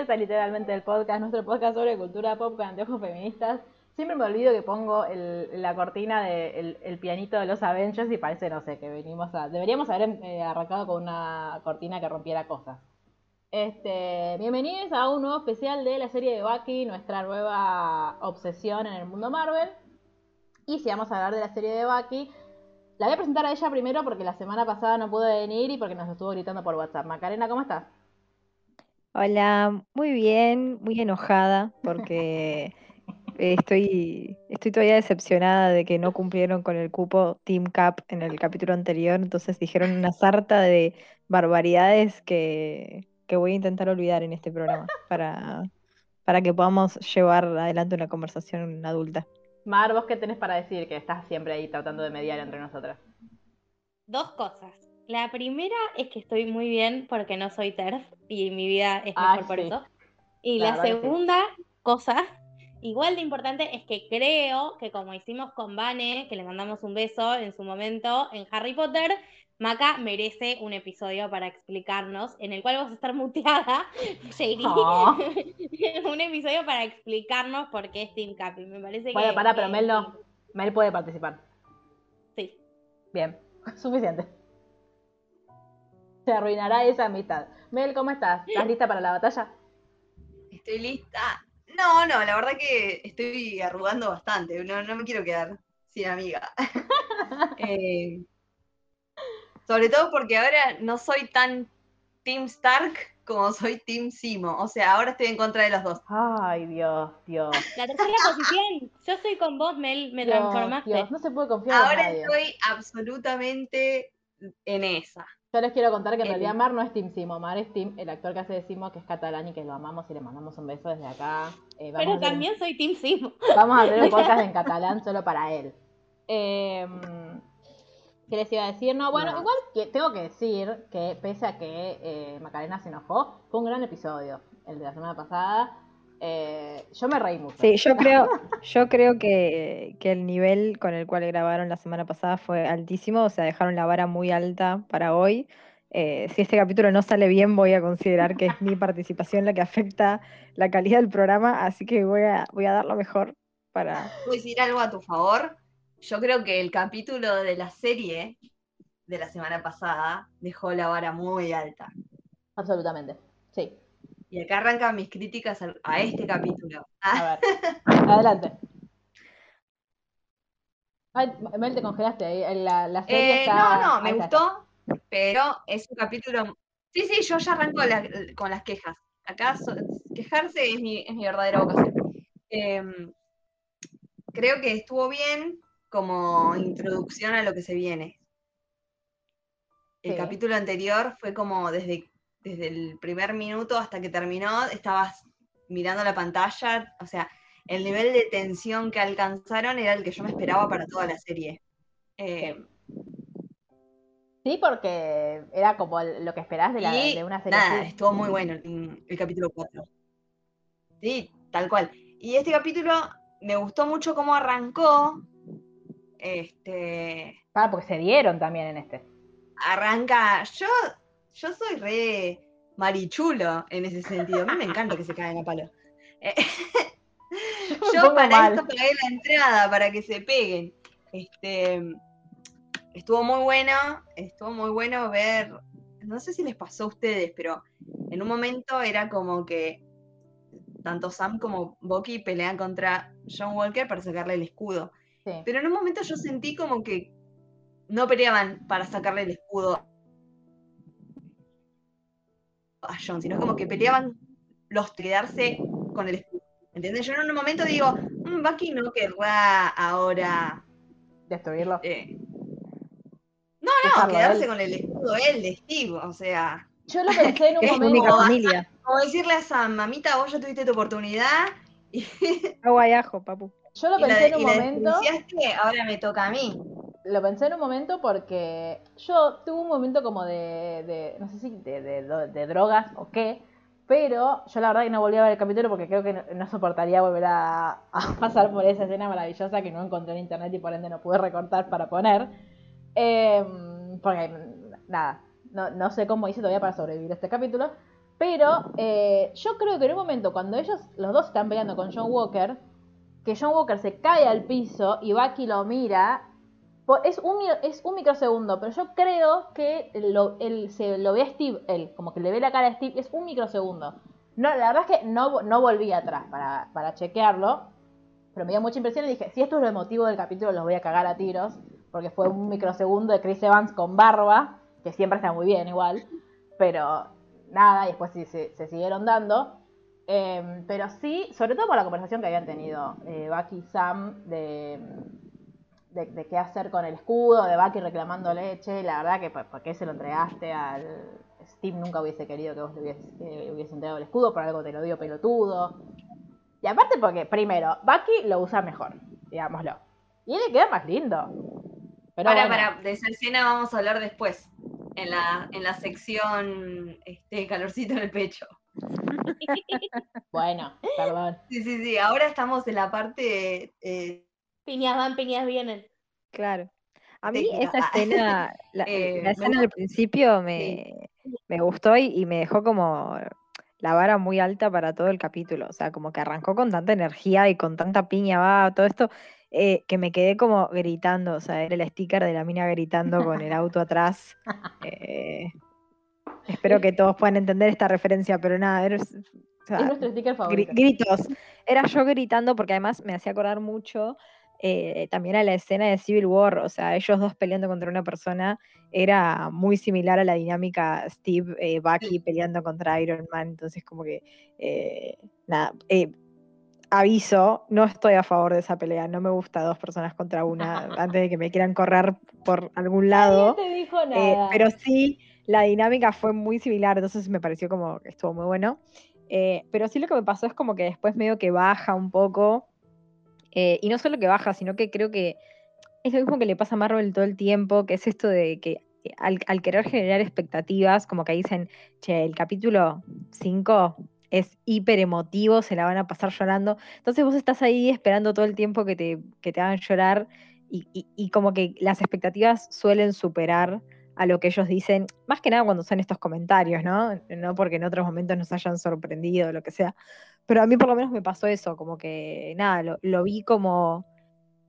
Bienvenidos a Literalmente el Podcast, nuestro podcast sobre cultura pop con anteojos feministas. Siempre me olvido que pongo el- la cortina del el pianito de los Avengers y parece, no sé, que venimos a... Deberíamos haber eh, arrancado con una cortina que rompiera cosas. Este, bienvenidos a un nuevo especial de la serie de Bucky, nuestra nueva obsesión en el mundo Marvel. Y si vamos a hablar de la serie de Bucky, la voy a presentar a ella primero porque la semana pasada no pudo venir y porque nos estuvo gritando por WhatsApp. Macarena, ¿cómo estás? Hola, muy bien, muy enojada porque estoy, estoy todavía decepcionada de que no cumplieron con el cupo Team Cap en el capítulo anterior, entonces dijeron una sarta de barbaridades que, que voy a intentar olvidar en este programa para, para que podamos llevar adelante una conversación adulta. Mar, ¿vos qué tenés para decir? Que estás siempre ahí tratando de mediar entre nosotras. Dos cosas. La primera es que estoy muy bien porque no soy TERF y mi vida es Ay, mejor por sí. eso. Y La sí. segunda cosa, igual de importante, es que creo que como hicimos con Vane, que le mandamos un beso en su momento en Harry Potter, Maca merece un episodio para explicarnos, en el cual vas a estar muteada, Shady. Oh. un episodio para explicarnos por qué es Team Cap. Y me parece Bueno, que. pará, pero Mel no. Mel puede participar. Sí. Bien, suficiente. Se arruinará esa amistad. Mel, ¿cómo estás? ¿Estás lista para la batalla? Estoy lista. No, no, la verdad que estoy arrugando bastante. No, no me quiero quedar sin amiga. Eh, sobre todo porque ahora no soy tan Team Stark como soy Team Simo. O sea, ahora estoy en contra de los dos. Ay, Dios, Dios. La tercera posición. Yo estoy con vos, Mel. Me Dios, transformaste. Dios, no se puede confiar en Ahora nadie. estoy absolutamente en esa. Yo les quiero contar que en El- realidad Mar no es Team Simo. Mar es Team, el actor que hace de Simo, que es catalán y que lo amamos y le mandamos un beso desde acá. Eh, vamos Pero un- también soy Team Simo. Vamos a hacer un podcast en catalán solo para él. Eh, ¿Qué les iba a decir? No, bueno, No. igual que tengo que decir que pese a que eh, Macarena se enojó, fue un gran episodio el de la semana pasada. Eh, yo me reí mucho. Sí, yo creo, yo creo que, que el nivel con el cual grabaron la semana pasada fue altísimo, o sea, dejaron la vara muy alta para hoy. Eh, si este capítulo no sale bien, voy a considerar que es mi participación la que afecta la calidad del programa, así que voy a, voy a dar lo mejor para... ¿Puedo decir algo a tu favor? Yo creo que el capítulo de la serie de la semana pasada dejó la vara muy alta. Absolutamente. Sí. Y acá arrancan mis críticas a este capítulo. A ver. Adelante. Ay, Mel, te congelaste ahí. La, la serie eh, está. no, no, me está. gustó, pero es un capítulo. Sí, sí, yo ya arranco la- con las quejas. Acá so- quejarse es mi, es mi verdadera vocación. Em, creo que estuvo bien como introducción a lo que se viene. El Sí. capítulo anterior fue como desde, desde el primer minuto hasta que terminó, estabas mirando la pantalla, o sea, el nivel de tensión que alcanzaron era el que yo me esperaba para toda la serie. Eh, Sí, porque era como lo que esperás de, la, y de una serie nada, estuvo muy bueno el, el capítulo 4. Sí, tal cual. Y este capítulo me gustó mucho cómo arrancó. Este, Ah, porque se dieron también en este. arranca. Yo, yo soy re marichulo en ese sentido. A mí me encanta que se caigan a palo. Eh, Yo para mal. esto pagué la entrada, para que se peguen. Este, estuvo muy bueno, estuvo muy bueno ver, no sé si les pasó a ustedes, pero en un momento era como que tanto Sam como Bucky pelean contra John Walker para sacarle el escudo. Sí. Pero en un momento yo sentí como que no peleaban para sacarle el escudo a John, sino como que peleaban los quedarse con el escudo. ¿Entendés? Yo en un momento digo, "Mm, Bucky no querrá ahora destruirlo. Eh, No, no, Dejarlo, quedarse él. con el escudo él de Steve, o sea. Yo lo pensé en un momento. única familia. O decirle a Sam, mamita, vos ya tuviste tu oportunidad y, Agua y ajo, papu. Yo lo y la, pensé en un y momento. ahora me toca a mí. Lo pensé en un momento porque yo tuve un momento como de, de- no sé si de, drogas o qué, pero yo la verdad que no volví a ver el capítulo porque creo que no, soportaría volver a, pasar por esa escena maravillosa que no encontré en internet y por ende no pude recortar para poner. Em, porque, nada, no, no sé cómo hice todavía para sobrevivir a este capítulo, pero eh, yo creo que en un momento cuando ellos, los dos están peleando con John Walker, que John Walker se cae al piso y Bucky lo mira es un, es un microsegundo, pero yo creo que lo, él, se lo ve a Steve, él, como que le ve la cara a Steve, es un microsegundo. No, la verdad es que no, no volví atrás para, para chequearlo, pero me dio mucha impresión y dije, si esto es lo emotivo del capítulo, los voy a cagar a tiros, porque fue un microsegundo de Chris Evans con barba, que siempre está muy bien igual, pero nada, y después sí, se, se siguieron dando. Eh, pero sí, sobre todo por la conversación que habían tenido eh, Bucky y Sam de, de, de qué hacer con el escudo, de Bucky reclamando leche. La verdad que, ¿por qué se lo entregaste al. Steve nunca hubiese querido que vos le hubieses, hubiese entregado el escudo, por algo te lo dio pelotudo. Y aparte, porque, primero, Bucky lo usa mejor, digámoslo. Y le queda más lindo. Pero para, bueno, para, de esa escena vamos a hablar después. En la, en la sección este, calorcito en el pecho. bueno, perdón. Sí, sí, sí. Ahora estamos en la parte. eh, Piñas van, piñas vienen. Claro. A mí Técnica. esa escena, la, Eh, la escena del principio me, me gustó y, y me dejó como la vara muy alta para todo el capítulo. O sea, como que arrancó con tanta energía y con tanta piña, va, todo esto, eh, que me quedé como gritando. O sea, era el sticker de la mina gritando con el auto atrás. Eh, espero que todos puedan entender esta referencia, pero nada, era, o sea, Es nuestro sticker favorito. gritos. Era yo gritando porque además me hacía acordar mucho eh, también a la escena de Civil War, o sea, ellos dos peleando contra una persona era muy similar a la dinámica Steve eh, Bucky peleando contra Iron Man, entonces como que eh, nada, aviso, no estoy a favor de esa pelea, no me gusta dos personas contra una antes de que me quieran correr por algún lado. Nadie te dijo nada. pero sí, la dinámica fue muy similar, entonces me pareció como que estuvo muy bueno. Pero sí lo que me pasó es como que después medio que baja un poco. Eh, y no solo que baja, sino que creo que es lo mismo que le pasa a Marvel todo el tiempo, que es esto de que eh, al, al querer generar expectativas, como que dicen, che, el capítulo 5 es hiper emotivo, se la van a pasar llorando. Entonces vos estás ahí esperando todo el tiempo que te, que te hagan llorar y, y- y como que las expectativas suelen superar a lo que ellos dicen, más que nada cuando son estos comentarios, ¿no? No porque en otros momentos nos hayan sorprendido o lo que sea. Pero a mí por lo menos me pasó eso, como que nada, lo, lo vi como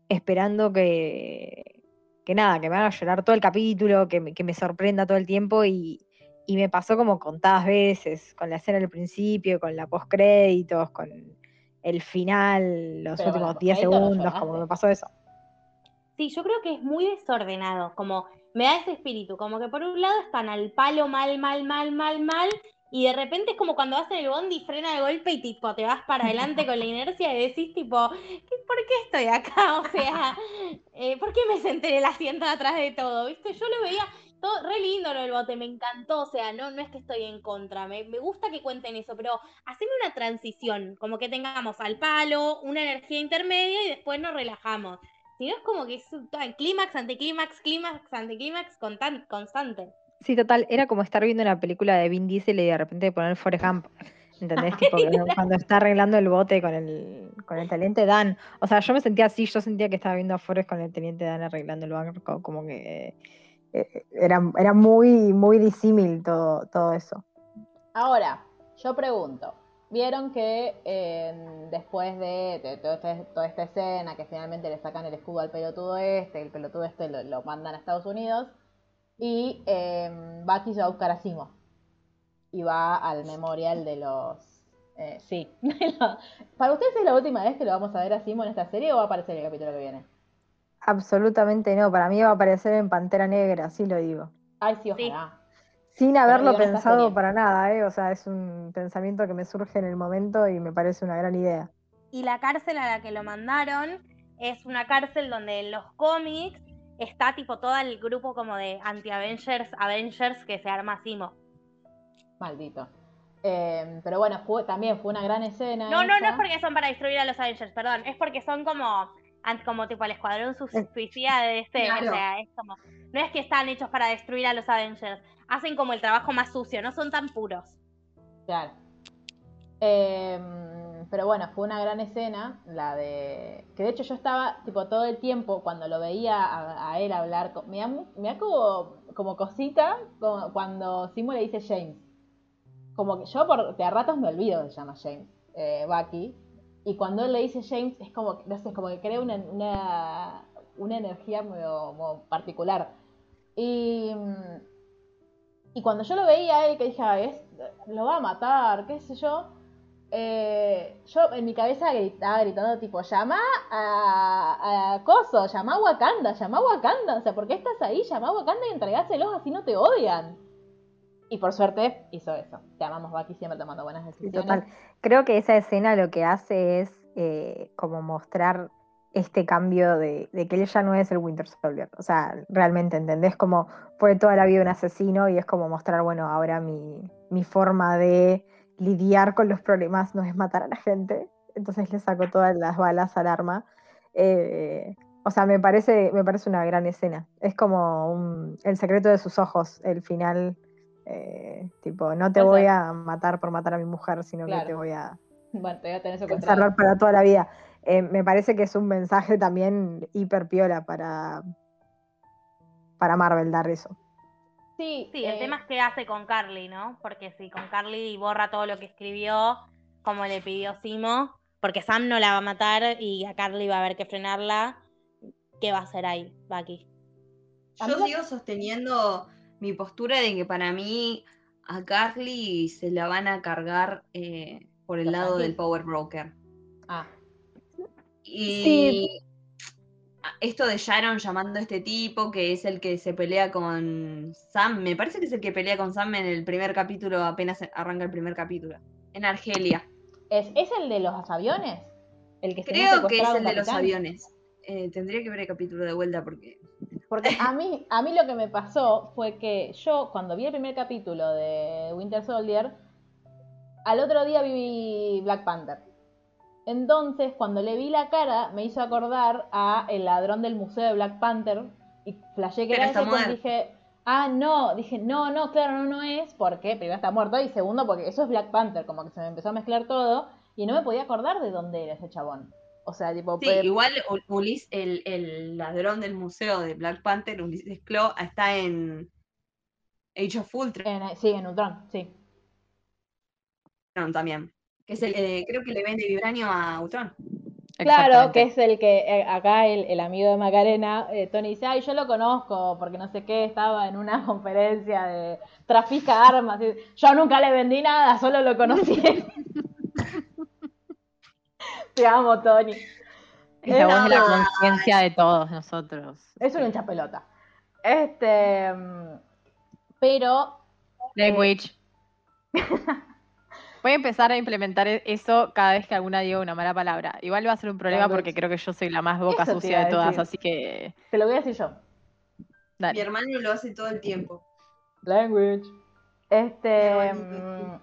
esperando que, que nada, que me haga llorar todo el capítulo, que me, que me sorprenda todo el tiempo y, y me pasó como contadas veces, con la escena del principio, con la post créditos, con el final, los Pero últimos 10 postcrédito no segundos, como me pasó eso. Sí, yo creo que es muy desordenado, como me da ese espíritu, como que por un lado están al palo mal, mal, mal, mal, mal, y de repente es como cuando vas en el bondi y frena de golpe y tipo te vas para adelante con la inercia y decís tipo, ¿qué- ¿por qué estoy acá? O sea, eh, ¿por qué me senté en el asiento atrás de todo? ¿Viste? Yo lo veía todo re lindo lo del bote, me encantó, o sea, no, no es que estoy en contra, me, me gusta que cuenten eso, pero haceme una transición, como que tengamos al palo, una energía intermedia y después nos relajamos. Si no es como que es clímax, anticlímax, clímax, anticlímax constan- constante. Sí, total, era como estar viendo una película de Vin Diesel y de repente poner Forrest Gump. ¿Entendés? Tipo, cuando está arreglando el bote con el, con el teniente Dan. O sea, yo me sentía así, yo sentía que estaba viendo a Forrest con el teniente Dan arreglando el banco, como que eh, era, era muy, muy disímil todo, todo eso. Ahora, yo pregunto, vieron que eh, después de, de todo este- toda esta escena, que finalmente le sacan el escudo al pelotudo este, el pelotudo este lo, lo mandan a Estados Unidos, y eh, Bucky se va a buscar a Simo. Y va al memorial de los... eh, sí. ¿Para ustedes es la última vez que lo vamos a ver a Simo en esta serie o va a aparecer en el capítulo que viene? Absolutamente no, para mí va a aparecer en Pantera Negra, sí lo digo. Ay, sí, Sí. ojalá. Sin haberlo pensado para nada, ¿eh? O sea, es un pensamiento que me surge en el momento y me parece una gran idea. Y la cárcel a la que lo mandaron es una cárcel donde en los cómics está tipo todo el grupo como de anti-Avengers, Avengers que se arma Simo. Maldito. Eh, pero bueno, fue, también fue una gran escena. No, no, no es porque son para destruir a los Avengers, perdón, es porque son como como tipo el escuadrón su- suicida de este, Claro. o sea, es como no es que están hechos para destruir a los Avengers, hacen como el trabajo más sucio, no son tan puros. Claro. Em, pero bueno, fue una gran escena, la de... Que de hecho yo estaba, tipo, todo el tiempo, cuando lo veía a, él hablar, me da, me como, como cosita como cuando Simo le dice James. Como que yo por, de a ratos me olvido que se llama James, eh, Bucky. Y cuando él le dice James, es como, como que crea una, una, una energía como particular. Y, y cuando yo lo veía a él, que dije, "Ay, es, lo va a matar, qué sé yo, eh, yo en mi cabeza gritaba, gritando tipo, llama a, a Coso, llama a Wakanda, llama a Wakanda, o sea, ¿por qué estás ahí? Llama a Wakanda y entregáselos, así no te odian. Y por suerte hizo eso. Te amamos, Bucky, siempre tomando buenas decisiones. total. Creo que esa escena lo que hace es eh, como mostrar este cambio de, de que él ya no es el Winter Soldier. O sea, realmente, ¿entendés? Como fue toda la vida un asesino y es como mostrar, bueno, ahora mi, mi forma de lidiar con los problemas no es matar a la gente. Entonces le saco todas las balas al arma. Eh, o sea, me parece, me parece una gran escena. Es como un- el secreto de sus ojos, el final. eh, tipo, no te voy a matar por matar a mi mujer, sino Claro. que te voy a Bueno, te voy a tener secuestrado. encerrar para toda la vida. Eh, me parece que es un mensaje también hiper piola para, para Marvel dar eso. Sí, Sí, el eh, tema es qué hace con Carly, ¿no? Porque si con Carly borra todo lo que escribió, como le pidió Simo, porque Sam no la va a matar y a Carly va a haber que frenarla, ¿qué va a hacer ahí, Bucky? Yo la- sigo sosteniendo mi postura de que para mí a Carly se la van a cargar eh, por el lado del. Power Broker. Ah, Y esto de Sharon llamando a este tipo, que es el que se pelea con Sam, me parece que es el que pelea con Sam en el primer capítulo, apenas arranca el primer capítulo, en Argelia. ¿es, ¿es el de los aviones? El que Creo que es el de los aviones. Eh, tendría que ver el capítulo de vuelta porque... Porque a mí, a mí lo que me pasó fue que yo, cuando vi el primer capítulo de Winter Soldier, al otro día vi Black Panther. Entonces, cuando le vi la cara, me hizo acordar a el ladrón del museo de Black Panther. Y flashé que Pero era ese, pues dije, ah, no, dije, no, no, claro, no, no es, porque primero está muerto y segundo porque eso es Black Panther, como que se me empezó a mezclar todo y no me podía acordar de dónde era ese chabón. O sea, tipo, Sí, pe- igual Ul- Ulis, el, el ladrón del museo de Black Panther, Ulises Claw, está en Age of Ultron en- sí, en Ultron, sí. también. Que es el, eh, creo que le vende vibranio a Ultron. Claro, que es el que eh, acá el, el amigo de Macarena, eh, Tony dice, ay, yo lo conozco porque no sé qué, estaba en una conferencia de trafica armas. y, yo nunca le vendí nada, solo lo conocí. Te amo, Tony. Es la voz de la conciencia de todos nosotros. Es un hincha pelota. Este, mm, pero Language. Voy a empezar a implementar e- eso cada vez que alguna diga una mala palabra. Igual va a ser un problema porque creo que yo soy la más boca sucia de todas, decir. así que te lo voy a decir yo. Mi hermano lo hace todo el tiempo. Language. Este. Mm,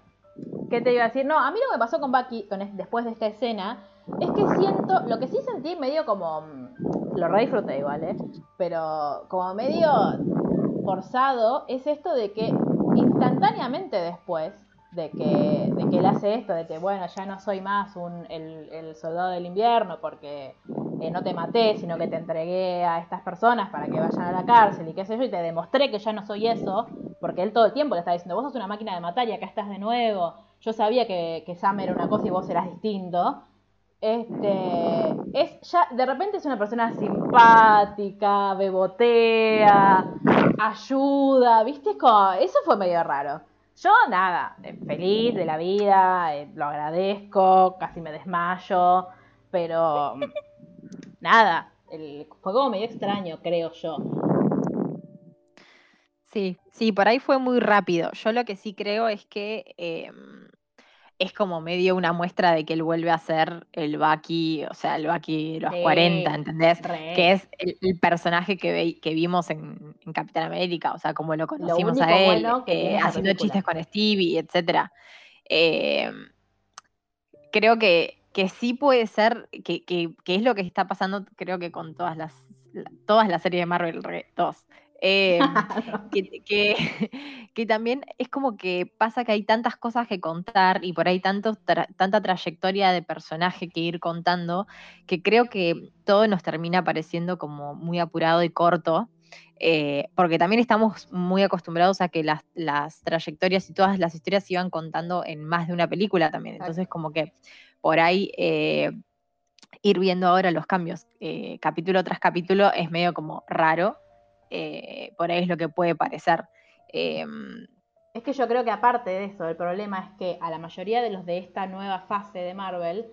¿Qué te iba a decir? No, a mí lo que me pasó con Bucky con es- después de esta escena es que siento. Lo que sí sentí medio como. mm, Lo re disfruté igual, ¿eh? Pero como medio forzado es esto de que instantáneamente después de que, de que él hace esto, de que bueno, ya no soy más un, el, el soldado del invierno porque eh, no te maté, sino que te entregué a estas personas para que vayan a la cárcel y qué sé yo, y te demostré que ya no soy eso, porque él todo el tiempo le está diciendo, vos sos una máquina de matar y acá estás de nuevo, yo sabía que, que Sam era una cosa y vos eras distinto. Este, es ya, de repente es una persona simpática, bebotea, ayuda, ¿viste? Como- eso fue medio raro. Yo nada, feliz de la vida, eh, lo agradezco, casi me desmayo, pero mm, nada, el- fue como medio extraño, creo yo. Sí, sí, por ahí fue muy rápido. Yo lo que sí creo es que em, es como medio una muestra de que él vuelve a ser el Bucky, o sea, el Bucky de los Sí, 40, ¿entendés? re. Que es el, el personaje que, ve- que vimos en, en Capitán América, o sea, como lo conocimos a él, bueno eh, haciendo película. chistes con Stevie, etcétera. Eh, creo que, que sí puede ser, que, que- que es lo que está pasando, creo que con todas las, la- todas las series de Marvel, re- todos. Eh, que, que- que también es como que pasa que hay tantas cosas que contar y por ahí tantos tra- tanta trayectoria de personaje que ir contando, que creo que todo nos termina pareciendo como muy apurado y corto. eh, porque también estamos muy acostumbrados a que las, las trayectorias y todas las historias se iban contando en más de una película también. Entonces, como que por ahí eh, ir viendo ahora los cambios eh, capítulo tras capítulo es medio como raro. Eh, por ahí es lo que puede parecer. Em, Es que yo creo que aparte de eso, el problema es que a la mayoría de los de esta nueva fase de Marvel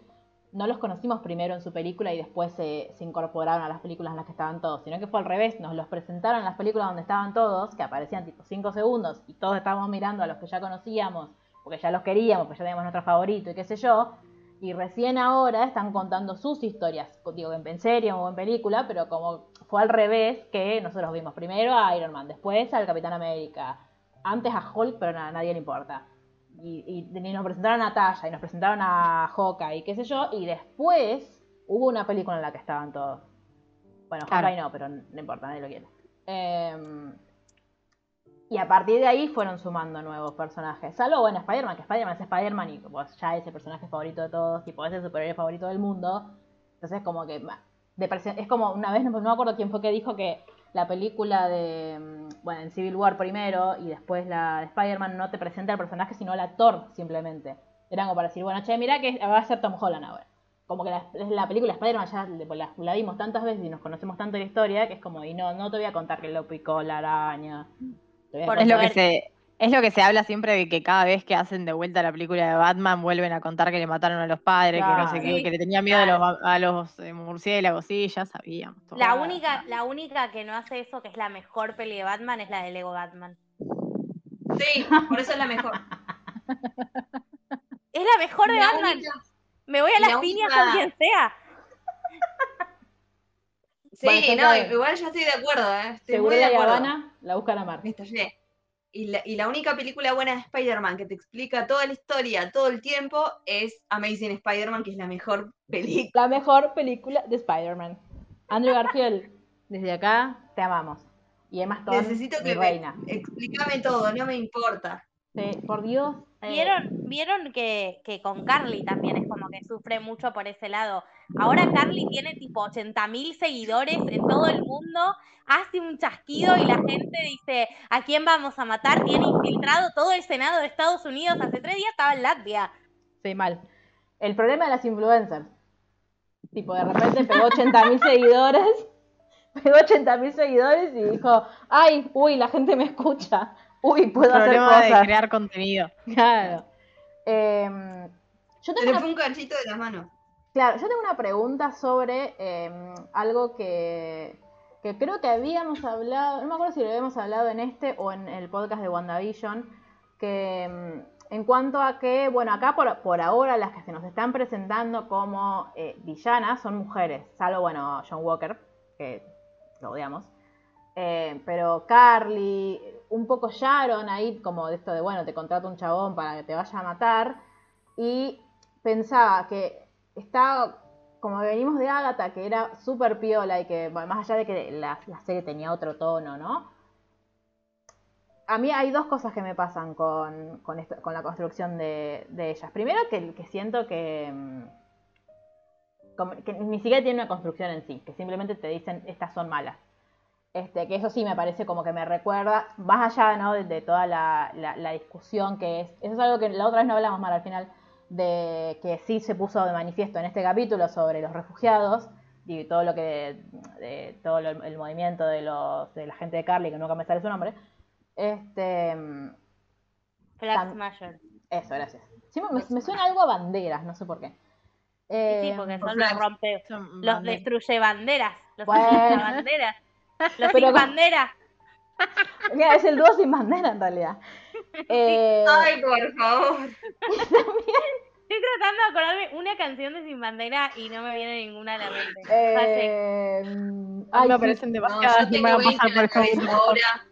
no los conocimos primero en su película y después se, se incorporaron a las películas en las que estaban todos, sino que fue al revés, nos los presentaron en las películas donde estaban todos, que aparecían tipo 5 segundos y todos estábamos mirando a los que ya conocíamos, porque ya los queríamos, porque ya teníamos nuestro favorito y qué sé yo, y recién ahora están contando sus historias, digo en, serie o en película, pero como fue al revés que nosotros vimos primero a Iron Man, después al Capitán América, antes a Hulk, pero a nadie le importa. Y, y- y nos presentaron a Natasha y nos presentaron a Hawkeye y qué sé yo, y después hubo una película en la que estaban todos. Bueno, Claro. Hawkeye no, pero no importa, nadie lo quiere. Em, y a partir de ahí fueron sumando nuevos personajes. Salvo, bueno, Spider-Man, que Spider-Man es Spider-Man y pues, ya es el personaje favorito de todos, tipo, es el superhéroe favorito del mundo. Entonces, como que. de es como una vez, no, me acuerdo quién fue que dijo que la película de. mm, Bueno, en Civil War primero y después la de Spider-Man no te presenta al personaje, sino al actor simplemente. Era como para decir, bueno, che, mirá que va a ser Tom Holland ahora. Como que la, la película Spider-Man ya la, vimos tantas veces y nos conocemos tanto la historia que es como, y no, no te voy a contar que lo picó la araña. Por es, lo que se, es lo que se habla siempre de que cada vez que hacen de vuelta la película de Batman vuelven a contar que le mataron a los padres, que no sé qué, que le tenía miedo a los, a los eh, murciélagos, sí, ya sabíamos. todo. La única, la única que no hace eso, que es la mejor peli de Batman, es la de Lego Batman. Sí, por eso es la mejor. Es la mejor de La Batman. única- Me voy a y la las piñas única- con quien sea. Sí, no, igual yo estoy de acuerdo, ¿eh? Estoy Seguro muy de la acuerdo. Habana la buscan a Mar. Me estallé. Y la, y la única película buena de Spider-Man que te explica toda la historia todo el tiempo es Amazing Spider-Man, que es la mejor película. La mejor película de Spider-Man. Andrew Garfield, desde acá te amamos. Y Emma Stone, Necesito que me reina. explícame todo, no me importa. Sí, por Dios. Eh, ¿Vieron, vieron que, que con Carly también es como que sufre mucho por ese lado? Ahora Carly tiene tipo 80.000 seguidores en todo el mundo, hace un chasquido y la gente dice, ¿a quién vamos a matar? Tiene infiltrado todo el Senado de Estados Unidos. Hace tres días estaba en Latvia. Sí, mal. El problema de las influencers. Tipo, de repente pegó 80.000 seguidores. Pegó 80.000 seguidores y dijo, ay, uy, la gente me escucha. Uy, puedo hacer problema de cosas. crear contenido. Claro. Em, yo Se tengo le una fue un cachito de las manos. Claro, yo tengo una pregunta sobre eh, algo que, que creo que habíamos hablado, no me acuerdo si lo habíamos hablado en este o en el podcast de WandaVision, que mm, en cuanto a que, bueno, acá por, por ahora las que se nos están presentando como eh, villanas son mujeres, salvo, bueno, John Walker, que lo odiamos. Eh, pero Carly, un poco Sharon ahí, como de esto de, bueno, te contrato un chabón para que te vaya a matar. Y pensaba que está, como venimos de Agatha, que era súper piola y que, más allá de que la, serie tenía otro tono, ¿no? A mí hay dos cosas que me pasan con, con, la construcción de, ellas. Primero, que, siento que, mm, que ni siquiera tiene una construcción en sí, que simplemente te dicen estas son malas. Este, que eso sí me parece como que me recuerda, más allá ¿no? de, de toda la, la- la discusión que es, eso es algo que la otra vez no hablamos mal al final, de que sí se puso de manifiesto en este capítulo sobre los refugiados y todo lo que, de, todo lo- el movimiento de, los, de la gente de Carly, que nunca me sale su nombre. Este, Flag Smasher. eso, gracias. Sí, me, me suena algo a banderas, no sé por qué. Sí, Eh, porque por son los rompe, Son los destruye banderas, los Bueno. banderas, Pero sin bandera. Mira, es el dúo sin bandera en realidad. Eh, Ay, por favor. Estoy tratando de acordarme una canción de Sin Bandera y no me viene ninguna a la mente. Eh, Ay, me sí, parecen No, me van a 20 pasar por la ahora,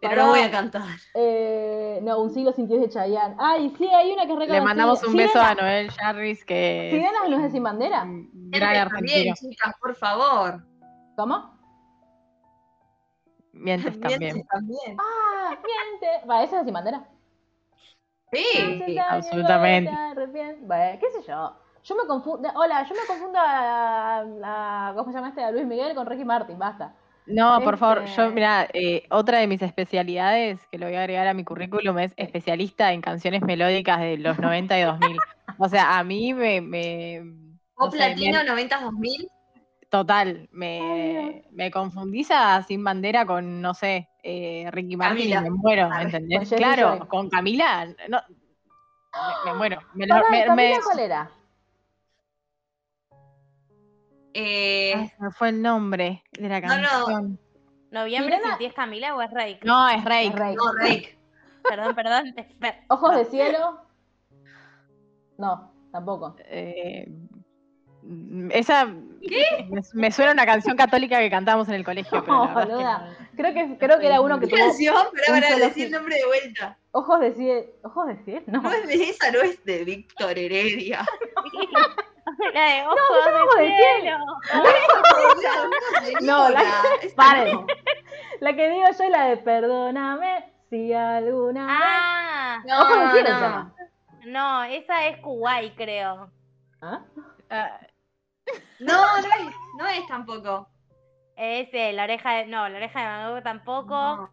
pero no voy a cantar. eh, no, un siglo sin ti es de Chayanne. Ay, sí, hay una que es Le reconocida. mandamos un beso Sirena- a Noel Jarvis, que es ¿Sirena no es de Sin Bandera? gran argentino. chicas, por favor. ¿Cómo? Mientes también. Mientes también. Ah, miente. Va, esa es Sin Bandera. Sí. Daño, absolutamente. qué sé yo. Yo me confundo. Hola, yo me confundo a, a- ¿Cómo se llama este? A Luis Miguel con Ricky Martin, basta. No, por favor, Este- yo, mira, eh, otra de mis especialidades que lo voy a agregar a mi currículum es especialista en canciones melódicas de los 90 y 2000. O sea, a mí me... me no Pop sé, me- Latino 90-2000. Total, me, me confundís a Sin Bandera con, no sé, eh, Ricky Martin y me muero, Arre, ¿entendés? con Jessie Claro, Joy. con Camila, no, me, me muero. Me, lo- Pará, me- Camila, me- ¿cuál era? Eh, Ay, me fue el nombre de la No, no. canción. ¿Noviembre sin ti es Camila o es Rake? No, es Rake. Es Rey. no, Rake. Perdón, perdón. ¿Ojos de cielo? No, tampoco. Eh, mm, esa Me, me suena una canción católica que cantábamos en el colegio, pero es que no. Creo que, creo que era uno que ¿Qué tuvo canción? Para, un para decir el nombre de vuelta. ojos de cielo. ¿Ojos de cielo? No. No es de esa, no es de Víctor Heredia. La de ojos llama Ojos de de cielo. No, la- paren. no. La que digo yo es la de perdóname si alguna Ah, No, Ojos de cielo se no. no, esa es Kuwait, creo. vez. ¿Ah? Ah, No, no es, no es tampoco. Es eh, la oreja de. No, la oreja de Van Gogh tampoco. No.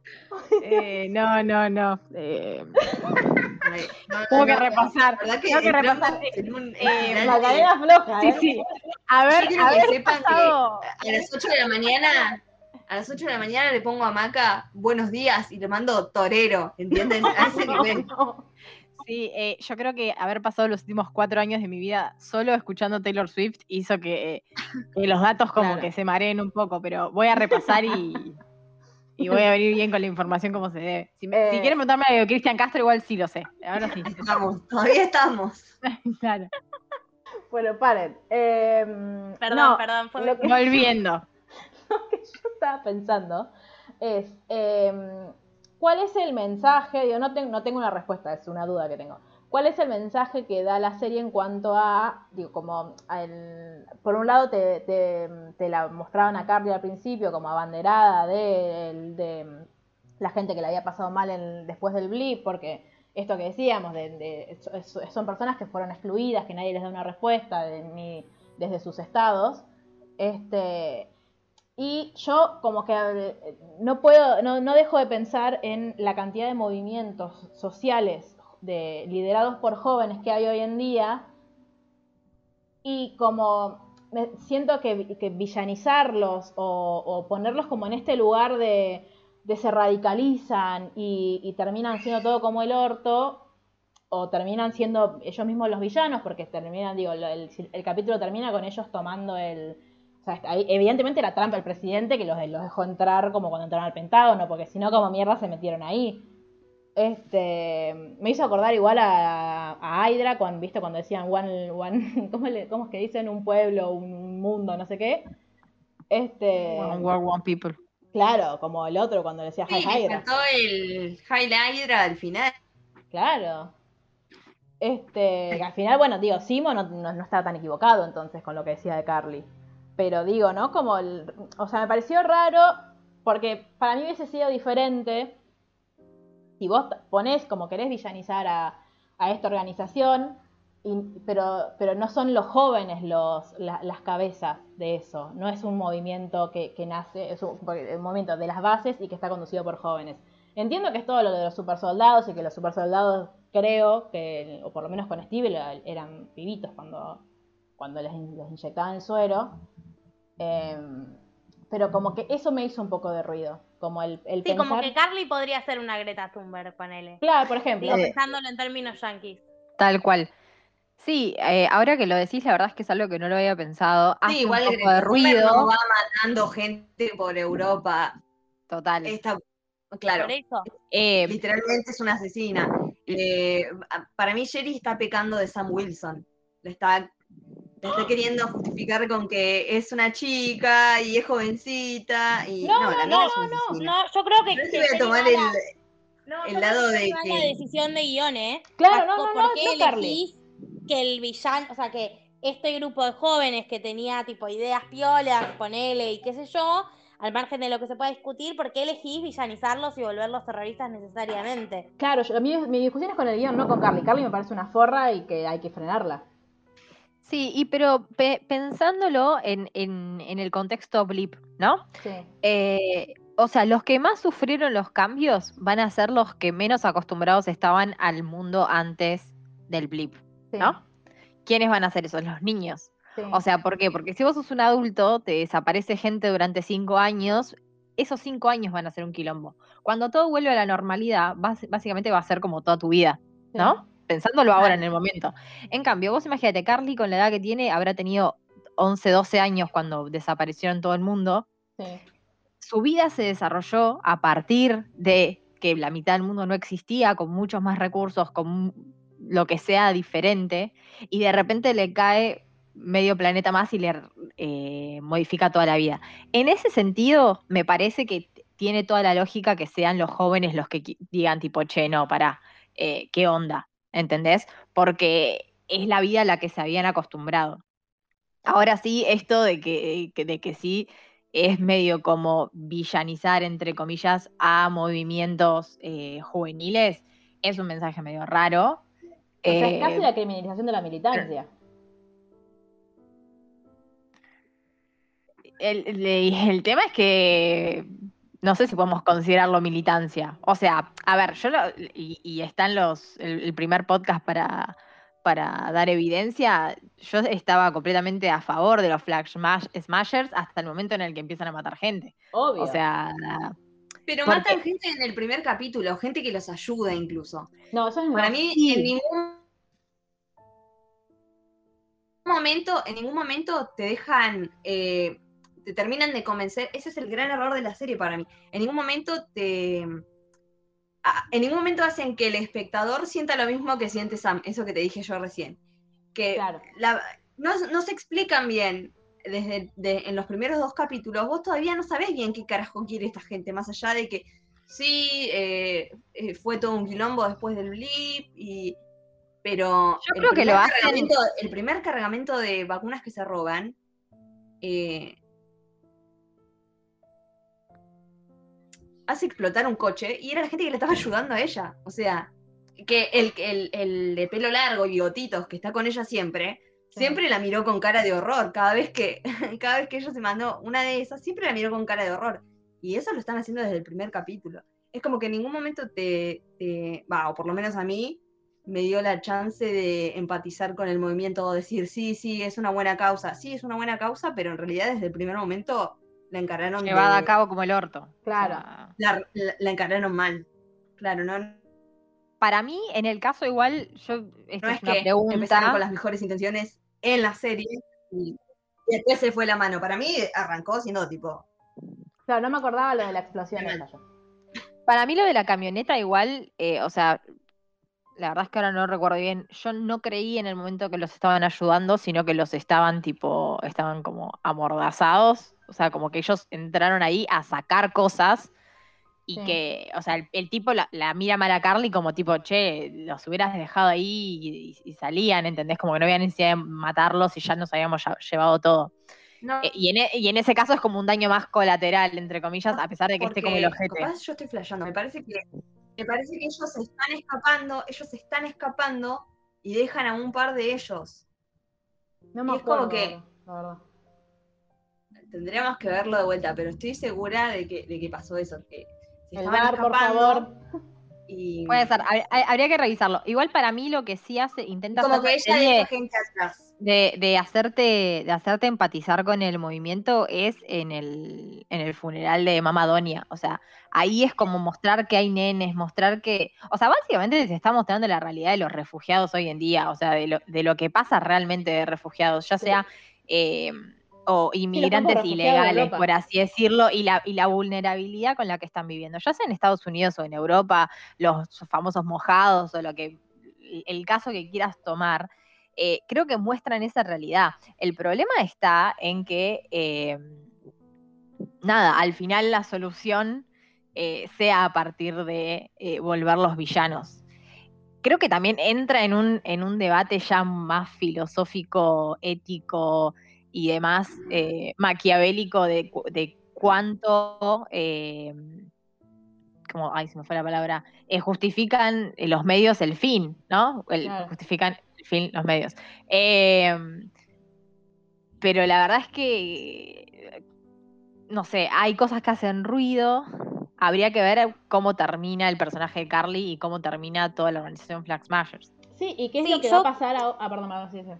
eh, no, no, no. eh, no, Tengo no, que no, repasar, la tengo que repasar, en un- en La cadena floja, sí, sí. A ver, Yo quiero a que ver, sepan que a las 8 de la mañana, a las 8 de la mañana le pongo a Maca buenos días y le mando torero, ¿entienden? A ese nivel. Sí, eh, yo creo que haber pasado los últimos cuatro años de mi vida solo escuchando Taylor Swift hizo que, eh, que los datos como Claro. que se mareen un poco, pero voy a repasar y, y voy a venir bien con la información como se debe. Si, me- si Eh. quieren preguntarme algo de Cristian Castro, igual sí lo sé. Ahora sí. Estamos, todavía estamos. claro. Bueno, paren. Eh, Perdón, no, perdón. Fue... Lo que, Volviendo. lo que yo estaba pensando es, eh, ¿cuál es el mensaje? Digo, no, tengo no tengo una respuesta, es una duda que tengo. ¿Cuál es el mensaje que da la serie en cuanto a, digo, como, al- por un lado te, te- te la mostraban a Carly al principio como abanderada de, la gente que le había pasado mal en- después del blip, porque esto que decíamos, de, de- so- son personas que fueron excluidas, que nadie les da una respuesta ni desde sus estados. Este, y yo como que eh, no puedo, no, no dejo de pensar en la cantidad de movimientos sociales de, liderados por jóvenes que hay hoy en día. Y como me siento que, villanizarlos o, ponerlos como en este lugar de, se radicalizan y, terminan siendo todo como el orto o terminan siendo ellos mismos los villanos porque terminan, digo, el, capítulo termina con ellos tomando el, sea, ahí, evidentemente era trampa el presidente que los, los dejó entrar como cuando entraron al Pentágono, porque si no, como mierda se metieron ahí. Este, me hizo acordar igual a, a Hydra, cuando, ¿viste? cuando decían one, one ¿cómo, le- cómo es que dicen? Un pueblo, un mundo, no sé qué. Este, One World, One People. claro, como el otro cuando decía Sí, Hi le Hydra. el High Hydra al final. Claro. Este, que al final, bueno, digo, Simo no, no, no estaba tan equivocado entonces con lo que decía de Carly. Pero digo, ¿no? Como el, o sea, me pareció raro porque para mí hubiese sido diferente si vos ponés como querés villanizar a, a esta organización, pero, pero no son los jóvenes los, la- las cabezas de eso. No es un movimiento que, que nace, es un, movimiento de las bases y que está conducido por jóvenes. Entiendo que es todo lo de los supersoldados y que los supersoldados creo que, o por lo menos con Steve, eran pibitos cuando, cuando les, les inyectaban el suero. Em, pero como que eso me hizo un poco de ruido. Como el, el Sí, como que Carly podría ser una Greta Thunberg, ponele. Claro, por ejemplo. Digo, pensándolo en términos yankees. Tal cual. Sí, eh, ahora que lo decís, la verdad es que es algo que no lo había pensado. Hace Sí, igual un poco Greta de ruido. no va matando gente por Europa. Total. Esta Claro, Por eso. Eh, literalmente es una asesina. Eh, para mí Sherry está pecando de Sam Wilson. Le está, está queriendo justificar con que es una chica y es jovencita. Y, No, no, la no, no, es no, no, yo creo que, sí que voy a tomar el, no, el lado que de que- la decisión de guion, ¿eh? Claro, no, no, ¿Por no, qué no, Carly. elegís que el villano, o sea, que este grupo de jóvenes que tenía tipo ideas piolas, ponele y qué sé yo, al margen de lo que se pueda discutir, ¿por qué elegís villanizarlos y volverlos terroristas necesariamente? Claro, yo- mi, mi discusión es con el guion, no con Carly. Carly me parece una forra y que hay que frenarla. Sí, y pero pe- pensándolo en, en- en el contexto blip, ¿no? Sí. Eh, o sea, los que más sufrieron los cambios van a ser los que menos acostumbrados estaban al mundo antes del blip, sí, ¿no? ¿Quiénes van a ser esos? Los niños. sí. O sea, ¿por qué? Porque si vos sos un adulto, te desaparece gente durante cinco años, esos cinco años van a ser un quilombo. Cuando todo vuelve a la normalidad, básicamente va a ser como toda tu vida, Sí. Pensándolo ahora en el momento. En cambio, vos imagínate, Carly con la edad que tiene, habrá tenido 11, 12 años cuando desapareció en todo el mundo. Sí. Su vida se desarrolló a partir de que la mitad del mundo no existía, con muchos más recursos, con lo que sea diferente, y de repente le cae medio planeta más y le eh, modifica toda la vida. En ese sentido, me parece que tiene toda la lógica que sean los jóvenes los que digan tipo, che, no, pará, eh, ¿qué onda? ¿Entendés? Porque es la vida a la que se habían acostumbrado. Ahora sí, esto de que, de que sí es medio como villanizar, entre comillas, a movimientos eh, juveniles, es un mensaje medio raro. O sea, es casi Eh, la criminalización de la militancia. El, el- el tema es que no sé si podemos considerarlo militancia. O sea, a ver, yo lo- y, y están los el, el primer podcast para, para dar evidencia. Yo estaba completamente a favor de los Flag Smash- Smashers hasta el momento en el que empiezan a matar gente. Obvio. O sea, Pero Porque- matan gente en el primer capítulo, gente que los ayuda incluso. no, eso es Para mí, Sí. en ningún momento, en ningún momento te dejan, eh, te terminan de convencer. Ese es el gran error de la serie para mí. En ningún momento te, en ningún momento hacen que el espectador sienta lo mismo que siente Sam, eso que te dije yo recién. Que Claro. la- no, no se explican bien desde de- en los primeros dos capítulos. Vos todavía no sabés bien qué carajo quiere esta gente, más allá de que sí, eh, eh, fue todo un quilombo después del blip, y, pero Yo creo que lo hacen- el primer cargamento de vacunas que se roban eh, hace explotar un coche y era la gente que le estaba ayudando a ella. O sea, que el, el, el de pelo largo y bigotitos que está con ella siempre, Sí. siempre la miró con cara de horror. Cada vez que, cada vez que ella se mandó una de esas, siempre la miró con cara de horror. Y eso lo están haciendo desde el primer capítulo. Es como que en ningún momento te, te- va, o por lo menos a mí, me dio la chance de empatizar con el movimiento o decir, sí, sí, es una buena causa. Sí, es una buena causa, pero en realidad desde el primer momento la encararon de- llevada a cabo como el orto. O Claro. sea, la, la- la encararon mal. Claro, no, para mí, en el caso igual, yo, esta no es es una que pregunta. empezaron con las mejores intenciones en la serie y, y después se fue la mano. Para mí arrancó siendo tipo, Claro, no me acordaba lo de la explosión. Para mí lo de la camioneta igual, eh, o sea, la verdad es que ahora no recuerdo bien, yo no creí en el momento que los estaban ayudando, sino que los estaban tipo, estaban como amordazados, o sea, como que ellos entraron ahí a sacar cosas y Sí. que, o sea, el, el tipo la, la mira mal a Carly como tipo, che, los hubieras dejado ahí y, y salían, ¿entendés? Como que no había necesidad de matarlos y ya nos habíamos llevado todo. no, Eh, y, en, e- y en ese caso es como un daño más colateral, entre comillas, a pesar de que esté como el porque ojete. capaz yo estoy flasheando. Me parece que me parece que ellos se están escapando, ellos se están escapando y dejan a un par de ellos. No me Y es como que- la verdad. Tendríamos que verlo de vuelta, pero estoy segura de que, de que pasó eso, que se El estaban bar, por escapando favor. y Puede ser, hab- hab- habría que revisarlo. Igual para mí lo que sí hace, intenta como hacer que la ella serie deja gente atrás. De, de hacerte, de hacerte empatizar con el movimiento es en el, en el funeral de Mamá Donia. O sea, ahí es como mostrar que hay nenes, mostrar que, o sea, básicamente se está mostrando la realidad de los refugiados hoy en día, o sea, de lo, de lo que pasa realmente de refugiados, ya sea, eh, o inmigrantes ilegales, por así decirlo, y la, y la vulnerabilidad con la que están viviendo, ya sea en Estados Unidos o en Europa, los famosos mojados o lo que el caso que quieras tomar, eh, creo que muestran esa realidad. El problema está en que, eh, nada, al final la solución eh, sea a partir de eh, volver los villanos. Creo que también entra en un, en un debate ya más filosófico, ético y demás, maquiavélico de, de cuánto, eh, como, ay, se me fue la palabra, eh, justifican los medios el fin, ¿no? El- Claro. Justifican fin los medios. Eh, pero la verdad es que, no sé, hay cosas que hacen ruido. Habría que ver cómo termina el personaje de Carly y cómo termina toda la organización Flag Smashers. Sí, ¿y qué es Sí, lo que yo- va a pasar a... Ah, perdón, perdón, sí, sí.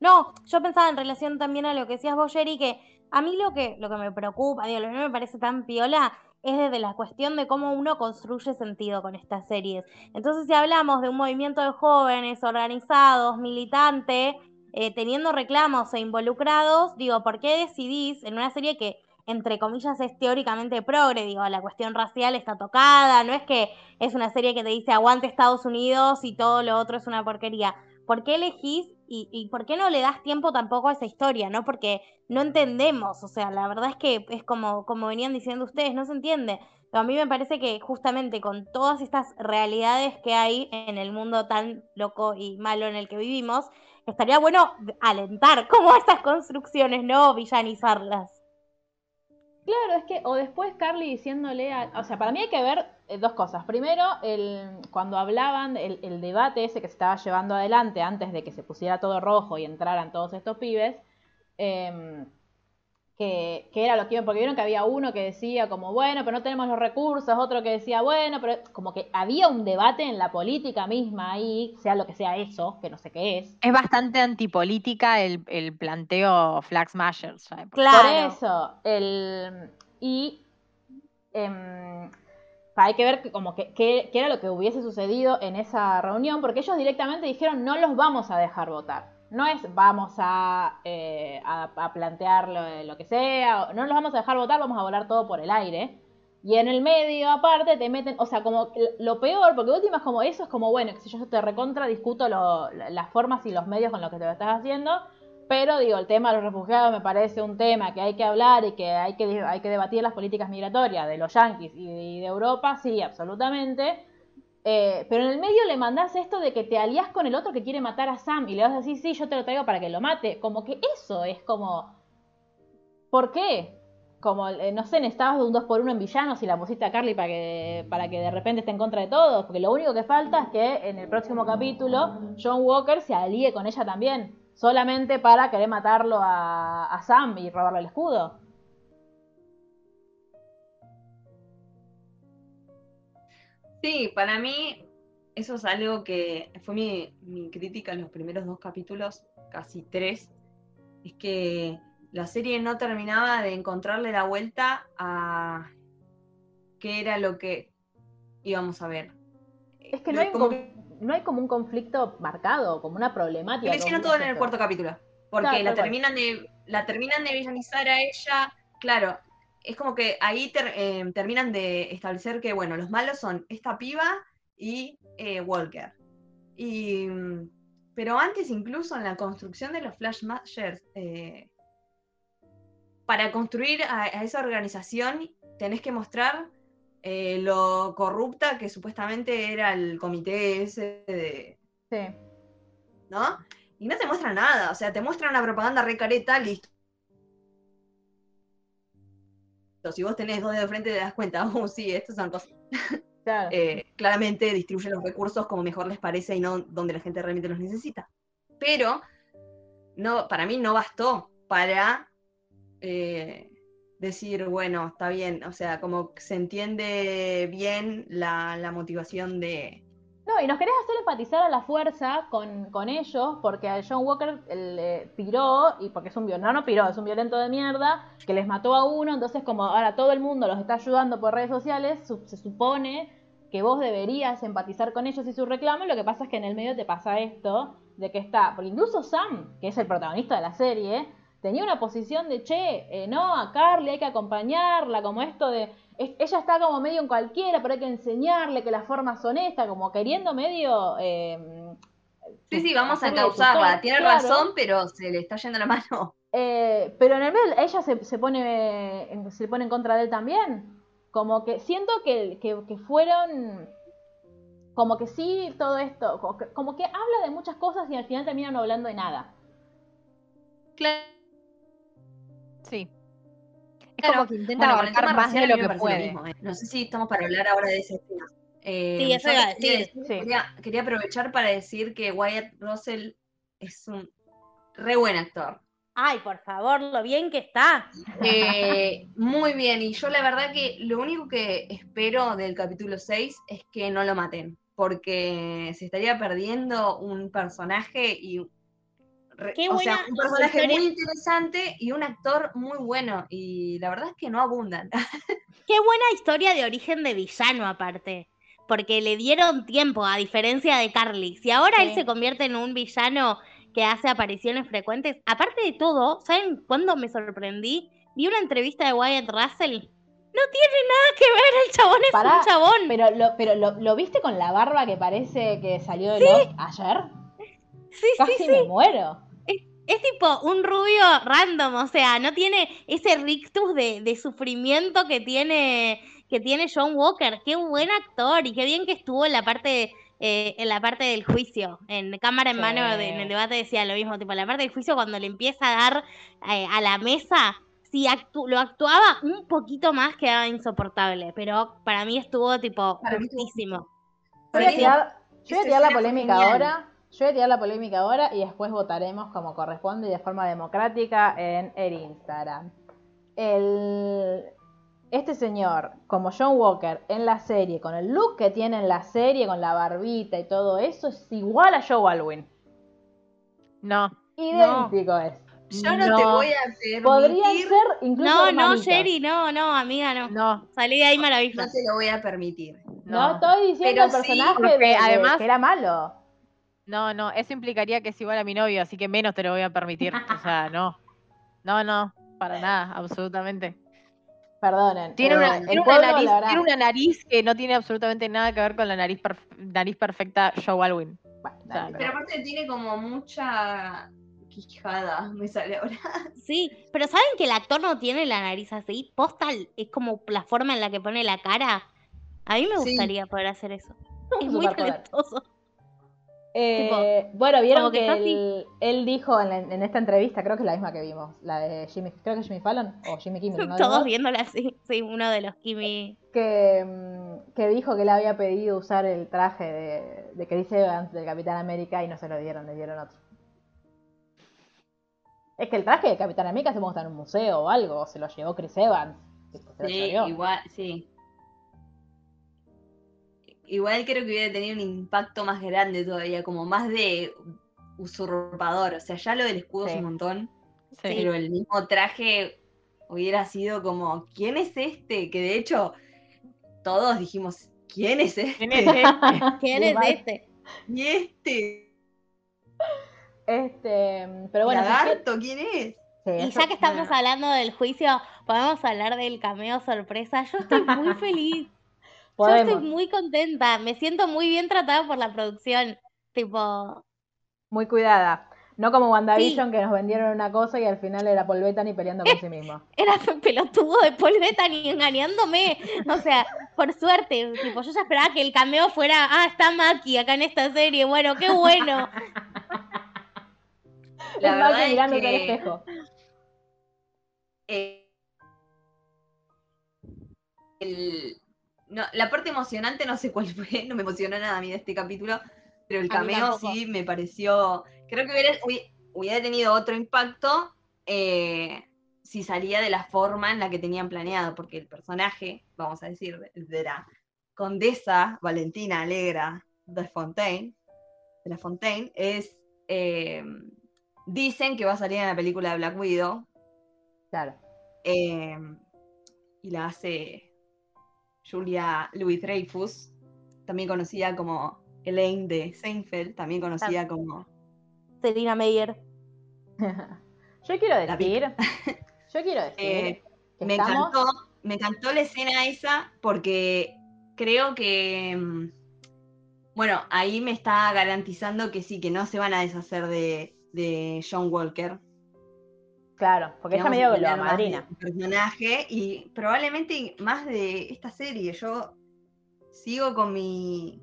No, yo pensaba en relación también a lo que decías vos, Jerry, que a mí lo que, lo que me preocupa, digo, lo que no me parece tan piola, es desde la cuestión de cómo uno construye sentido con estas series. Entonces, si hablamos de un movimiento de jóvenes organizados, militante, eh, teniendo reclamos e involucrados, digo, ¿por qué decidís en una serie que, entre comillas, es teóricamente progre? Digo, la cuestión racial está tocada, no es que es una serie que te dice aguante Estados Unidos y todo lo otro es una porquería. ¿Por qué elegís y, y por qué no le das tiempo tampoco a esa historia, no? Porque no entendemos, o sea, la verdad es que es como, como venían diciendo ustedes, no se entiende. Pero a mí me parece que justamente con todas estas realidades que hay en el mundo tan loco y malo en el que vivimos, estaría bueno alentar como estas construcciones, no villanizarlas. Claro, es que, o después Carly diciéndole, a- o sea, para mí hay que ver dos cosas. Primero, el, cuando hablaban, el, el debate ese que se estaba llevando adelante antes de que se pusiera todo rojo y entraran todos estos pibes, em, que, que era lo que iban, porque vieron que había uno que decía como, bueno, pero no tenemos los recursos, otro que decía, bueno, pero como que había un debate en la política misma ahí, sea lo que sea eso, que no sé qué es. Es bastante antipolítica el, el planteo Flag Smashers. ¿sabes? Por Claro. eso, el, y em, hay que ver que- como que, qué era lo que hubiese sucedido en esa reunión, porque ellos directamente dijeron no los vamos a dejar votar. No es vamos a, eh, a, plantear lo, lo que sea, no los vamos a dejar votar, vamos a volar todo por el aire. Y en el medio, aparte, te meten, o sea, como lo peor, porque última es como eso, es como, bueno, que si yo te recontra discuto lo- la- las formas y los medios con los que te lo estás haciendo, pero digo, el tema de los refugiados me parece un tema que hay que hablar y que hay que, hay que debatir las políticas migratorias de los yanquis y de, y de Europa, sí, absolutamente. Eh, pero en el medio le mandás esto de que te alías con el otro que quiere matar a Sam y le vas a decir, sí, yo te lo traigo para que lo mate. Como que eso es como... ¿Por qué? Como, eh, no sé, necesitabas de un 2 por 1 en villanos y la pusiste a Carly para que, para que de repente esté en contra de todos. Porque lo único que falta es que en el próximo capítulo John Walker se alíe con ella también. Solamente para querer matarlo a, a Sam y robarle el escudo. Sí, para mí eso es algo que fue mi, mi crítica en los primeros dos capítulos, casi tres, es que la serie no terminaba de encontrarle la vuelta a qué era lo que íbamos a ver. Es que no hay, como, no hay como un conflicto marcado, como una problemática. Lo hicieron todo en el cuarto capítulo. Porque Claro, la terminan de. La terminan de villanizar a ella. Claro. Es como que ahí ter- eh, terminan de establecer que, bueno, los malos son esta piba y eh, Walker. Y, pero antes, incluso en la construcción de los Flash Mashers, eh, para construir a, a esa organización tenés que mostrar eh, lo corrupta que supuestamente era el comité ese de, Sí. ¿no? Y no te muestra nada, o sea, te muestra una propaganda recareta, listo. Si vos tenés dos dedos de frente te das cuenta, oh sí, estas son cosas. Claro. Eh, claramente distribuyen los recursos como mejor les parece y no donde la gente realmente los necesita. Pero no, para mí no bastó para eh, decir, bueno, está bien, o sea, como se entiende bien la, motivación de, No, y nos querés hacer empatizar a la fuerza con, con ellos, porque a John Walker le piró, y porque es un violento, no, no piró, es un violento de mierda, que les mató a uno, entonces como ahora todo el mundo los está ayudando por redes sociales, su- se supone que vos deberías empatizar con ellos y su reclamo, lo que pasa es que en el medio te pasa esto, de que está, porque incluso Sam, que es el protagonista de la serie, tenía una posición de, che, eh, no, a Carly hay que acompañarla, como esto de, es- ella está como medio en cualquiera, pero hay que enseñarle que las formas son estas, como queriendo medio... eh, Sí, sí, vamos a causarla. Tiene claro. razón, pero se le está yendo la mano. Eh, pero en el medio ella se, se pone se pone en contra de él también. Como que siento que, que, que fueron como que sí todo esto, como que, como que habla de muchas cosas y al final terminan no hablando de nada. Claro, Sí. Es Claro. como que intenta Bueno, abarcar más de lo que puede. mismo, eh. No sé si estamos para hablar ahora de ese tema. Eh, Sí, eso quería, decir. Sí. quería- quería aprovechar para decir que Wyatt Russell es un re buen actor. Ay, por favor, lo bien que está. Eh, muy bien, y yo la verdad que lo único que espero del capítulo 6 es que no lo maten, porque se estaría perdiendo un personaje y Qué o sea, un personaje historia. muy interesante y un actor muy bueno, y la verdad es que no abundan. Qué buena historia de origen de villano, aparte. Porque le dieron tiempo, a diferencia de Carly. Si ahora él Sí. se convierte en un villano que hace apariciones frecuentes, aparte de todo, ¿saben cuándo me sorprendí? Vi una entrevista de Wyatt Russell. No tiene nada que ver, el chabón es Pará, un chabón. Pero lo, pero lo, ¿lo viste con la barba que parece que salió de Lost ayer? sí, Casi sí, sí. me muero. Es tipo un rubio random, o sea, no tiene ese rictus de, de sufrimiento que tiene, que tiene John Walker. Qué buen actor y qué bien que estuvo en la parte, eh, en la parte del juicio. En cámara en Sí. mano, de- en el debate decía lo mismo, tipo, en la parte del juicio cuando le empieza a dar eh, a la mesa, si actu- lo actuaba un poquito más quedaba insoportable, pero para mí estuvo tipo justísimo. Yo voy a tirar, la polémica genial. ahora. Yo voy a tirar la polémica ahora y después votaremos como corresponde y de forma democrática en el Instagram. El, este señor, como John Walker en la serie, con el look que tiene en la serie, con la barbita y todo eso, es igual a Joe Alwyn. No. Idéntico es. Yo no, te No. voy a permitir, Podrían ser incluso No, no, hermanitos. Sherry, no, no, amiga, no. No. Salí de ahí maravilloso. no te lo voy a permitir. No, No. estoy diciendo Pero el personaje de- además- que era malo. No, no, eso implicaría que es igual a mi novio, así que menos te lo voy a permitir. O sea, no. No, no, para nada, absolutamente. Perdonen. Tiene, eh, una, tiene, una nariz, la verdad- tiene una nariz que no tiene absolutamente nada que ver con la nariz, perf- nariz perfecta Joe Alwyn. Bueno, O sea, dale, Pero aparte tiene como mucha quijada, me sale ahora. Sí, pero ¿saben que el actor no tiene la nariz así? Postal es como la forma en la que pone la cara. A mí me Sí. gustaría poder hacer eso. Es muy talentoso. Eh, bueno, vieron que él, él dijo en, la- en esta entrevista, creo que es la misma que vimos, la de Jimmy, creo que Jimmy Fallon o Jimmy Kimmel, Todos dos, viéndola así. Soy uno de los Kimi. que, mm, que dijo que le había pedido usar el traje de, de Chris Evans del Capitán América y no se lo dieron, le dieron otro. Es que el traje de Capitán América se está en un museo o algo, se lo llevó Chris Evans. se Sí, igual, sí. Igual creo que hubiera tenido un impacto más grande todavía, como más de usurpador. O sea, ya lo del escudo es un montón, Sí. pero el mismo traje hubiera sido como, ¿quién es este? Que de hecho, todos dijimos, ¿quién es este? ¿Quién es este? ¿Quién es este? ¿Y este? Este, pero bueno, si ¿Lagarto? ¿Quién es? Sí, Y ya que estamos hablando del juicio, podemos hablar del cameo sorpresa. Yo estoy muy feliz. Yo estoy muy contenta. Me siento muy bien tratada por la producción. Tipo, Muy cuidada. No como WandaVision que nos vendieron una cosa y al final era Paul Bettany peleando con sí mismo. era un pelotudo de Paul Bettany engañándome. O sea, por suerte, tipo, yo ya esperaba que el cameo fuera, ah, está Maki acá en esta serie. Bueno, qué bueno. La es verdad es mirándote al que- espejo. Eh, el- no, la parte emocionante no sé cuál fue, no me emocionó nada a mí de este capítulo, pero el cameo sí me pareció, creo que hubiera, hubi- hubiera tenido otro impacto eh, si salía de la forma en la que tenían planeado, porque el personaje, vamos a decir, de la condesa Valentina Alegra de Fontaine, de la Fontaine, es, eh, dicen que va a salir en la película de Black Widow, Claro. eh, y la hace Julia Louis Dreyfus, también conocida como Elaine de Seinfeld, también conocida como. Selina Meyer. Yo quiero La decir, yo quiero decir Eh, que me estamos- encantó, me encantó la escena esa porque creo que, mm, bueno, ahí me está garantizando que sí, que no se van a deshacer de, de John Walker. Claro, porque ella vamos me a dio que lo madrina. personaje y probablemente más de esta serie. Yo sigo con mi,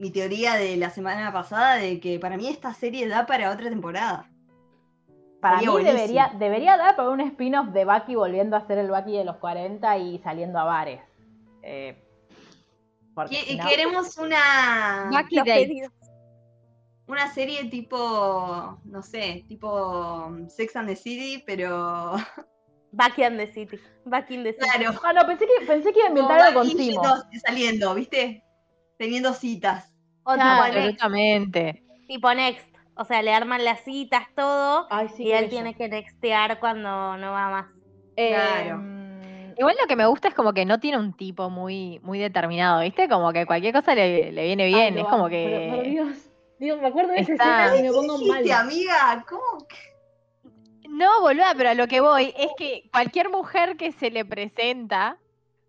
mi teoría de la semana pasada de que para mí esta serie da para otra temporada. Para mí buenísimo. debería, debería dar para un spin-off de Bucky volviendo a ser el Bucky de los 40 y saliendo a bares. Eh, porque Que- si no- Queremos una, Bucky Day. Una serie tipo, no sé, tipo um, Sex and the City, pero Back in the city. Back in the city. claro. Ah, no, pensé que, pensé que iba a inventar algo con saliendo, ¿viste? Teniendo citas. O Claro, next, absolutamente. tipo Next. O sea, le arman las citas, todo. Ay, sí, y él bello. tiene que nextear cuando no va más. Eh, Claro. Igual lo que me gusta es como que no tiene un tipo muy, muy determinado, ¿viste? Como que cualquier cosa le, le viene bien. ay, es como amo, pero, por que. Dios, Dios, me acuerdo de esa Está- escena y me pongo mal. Amiga, ¿cómo? que- No, boluda, pero a lo que voy es que cualquier mujer que se le presenta,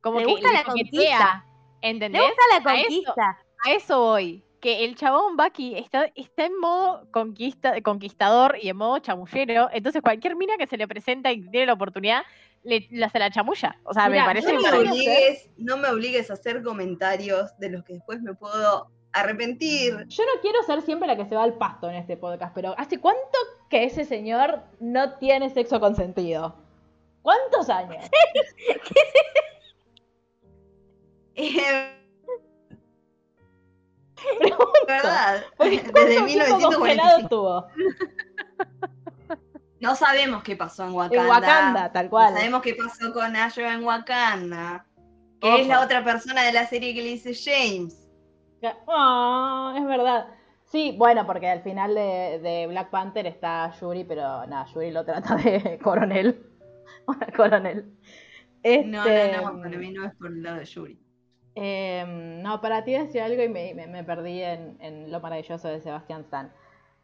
como Le que gusta le la conquista. ¿entendés? Le gusta la A eso- conquista. A eso voy. Que el chabón Bucky está, está en modo conquista, conquistador y en modo chamullero. Entonces, cualquier mina que se le presenta y tiene la oportunidad, le, la, se la chamulla. O sea, Mira, me parece No me, obligues, no me obligues a hacer comentarios de los que después me puedo arrepentir. Yo no quiero ser siempre la que se va al pasto en este podcast, pero ¿hace cuánto que ese señor no tiene sexo consentido? ¿Cuántos años? Eh, Pregunto. verdad, desde ¿cuánto tiempo congelado 1945. tuvo? No sabemos qué pasó en Wakanda. En Wakanda, tal No cual. sabemos qué pasó con Ayo en Wakanda. Que Ojo. es la otra persona de la serie que le dice James. Ah, es verdad. Sí, bueno, porque al final de, de Black Panther está Yuri, pero nada, Yuri lo trata de coronel. Hola, coronel. No, Este, no, no, para mí no es por el lado de Yuri. em, no, para ti decía algo y me, me- me perdí en, en lo maravilloso de Sebastián Stan.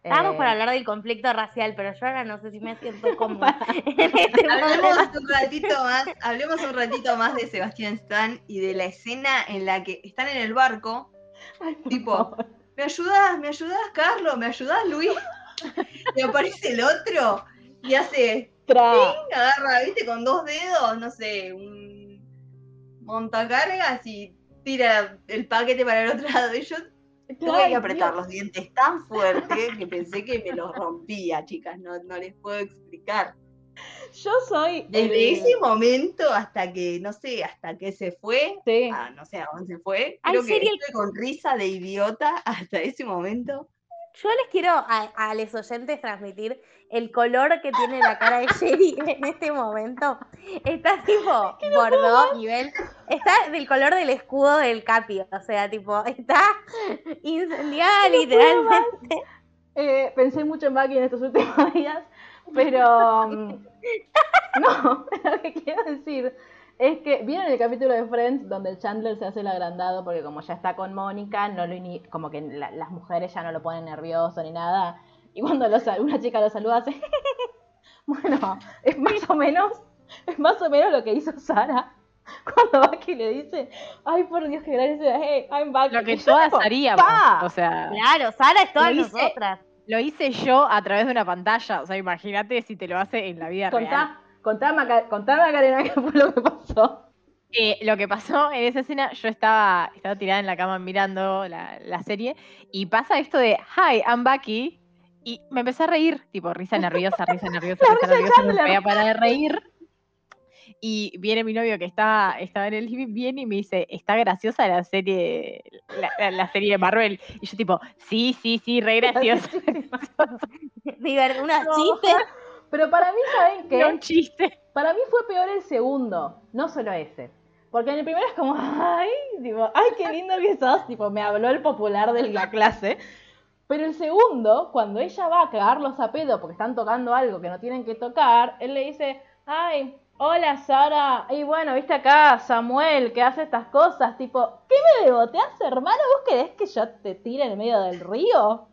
Estábamos Eh, para hablar del conflicto racial, pero yo ahora no sé si me siento cómoda este Hablemos un ratito más, hablemos un ratito más de Sebastián Stan y de la escena en la que están en el barco. Ay, tipo, favor. ¿Me ayudás? ¿Me ayudás, Carlos? ¿Me ayudás, Luis? Y aparece el otro y hace, Tra- agarra, viste, con dos dedos, no sé, un montacargas y tira el paquete para el otro lado. Y yo tuve que apretar Dios. los dientes tan fuerte que pensé que me los rompía, chicas. No, no les puedo explicar. Yo soy. Desde el- ese momento hasta que, no sé, hasta que se fue, Sí. ah, no sé a dónde se fue, creo que sería el- estuve con risa de idiota hasta ese momento. Yo les quiero a, a los oyentes transmitir el color que tiene la cara de Sherry en este momento. Está tipo bordó, nivel. Está del color del escudo del Capi. O sea, tipo, está incendiada literalmente. Eh, pensé mucho en Bucky en estos últimos días, pero mm, no, lo que quiero decir es que vieron el capítulo de Friends donde el Chandler se hace el agrandado porque como ya está con Mónica, no lo ini- como que la- las mujeres ya no lo ponen nervioso ni nada. Y cuando lo sal- una chica lo saluda hace bueno, es más o menos, es más o menos lo que hizo Sara cuando Bucky le dice, ay por Dios que gracia, hey, I'm Bucky. Lo que Y yo todas haríamos. O sea, Claro, Sara es todas nosotras. Lo hice yo a través de una pantalla. O sea, imagínate si te lo hace en la vida real. Contá, contá, Maca- contá, Macarena, qué fue lo que pasó. Eh, lo que pasó en esa escena, yo estaba, estaba tirada en la cama mirando la, la serie y pasa esto de Hi, I'm Bucky y me empecé a reír, tipo risa nerviosa, risa nerviosa, risa nerviosa, no podía parar de reír. Y viene mi novio que estaba, estaba en el living, viene y me dice, está graciosa la serie, la, la- la serie de Marvel. Y yo tipo, sí, sí, sí, re graciosa. Unos No. chistes. Pero para mí, ¿saben Era un qué? chiste. Para mí fue peor el segundo, no solo ese. Porque en el primero es como, ay, tipo, ay, qué lindo que sos, tipo, me habló el popular de la clase. Pero el segundo, cuando ella va a cagarlos a pedo porque están tocando algo que no tienen que tocar, él le dice, ay, hola Sara, y bueno, viste acá Samuel que hace estas cosas, tipo, ¿qué me deboteás, hermano? ¿Vos querés que yo te tire en medio del río?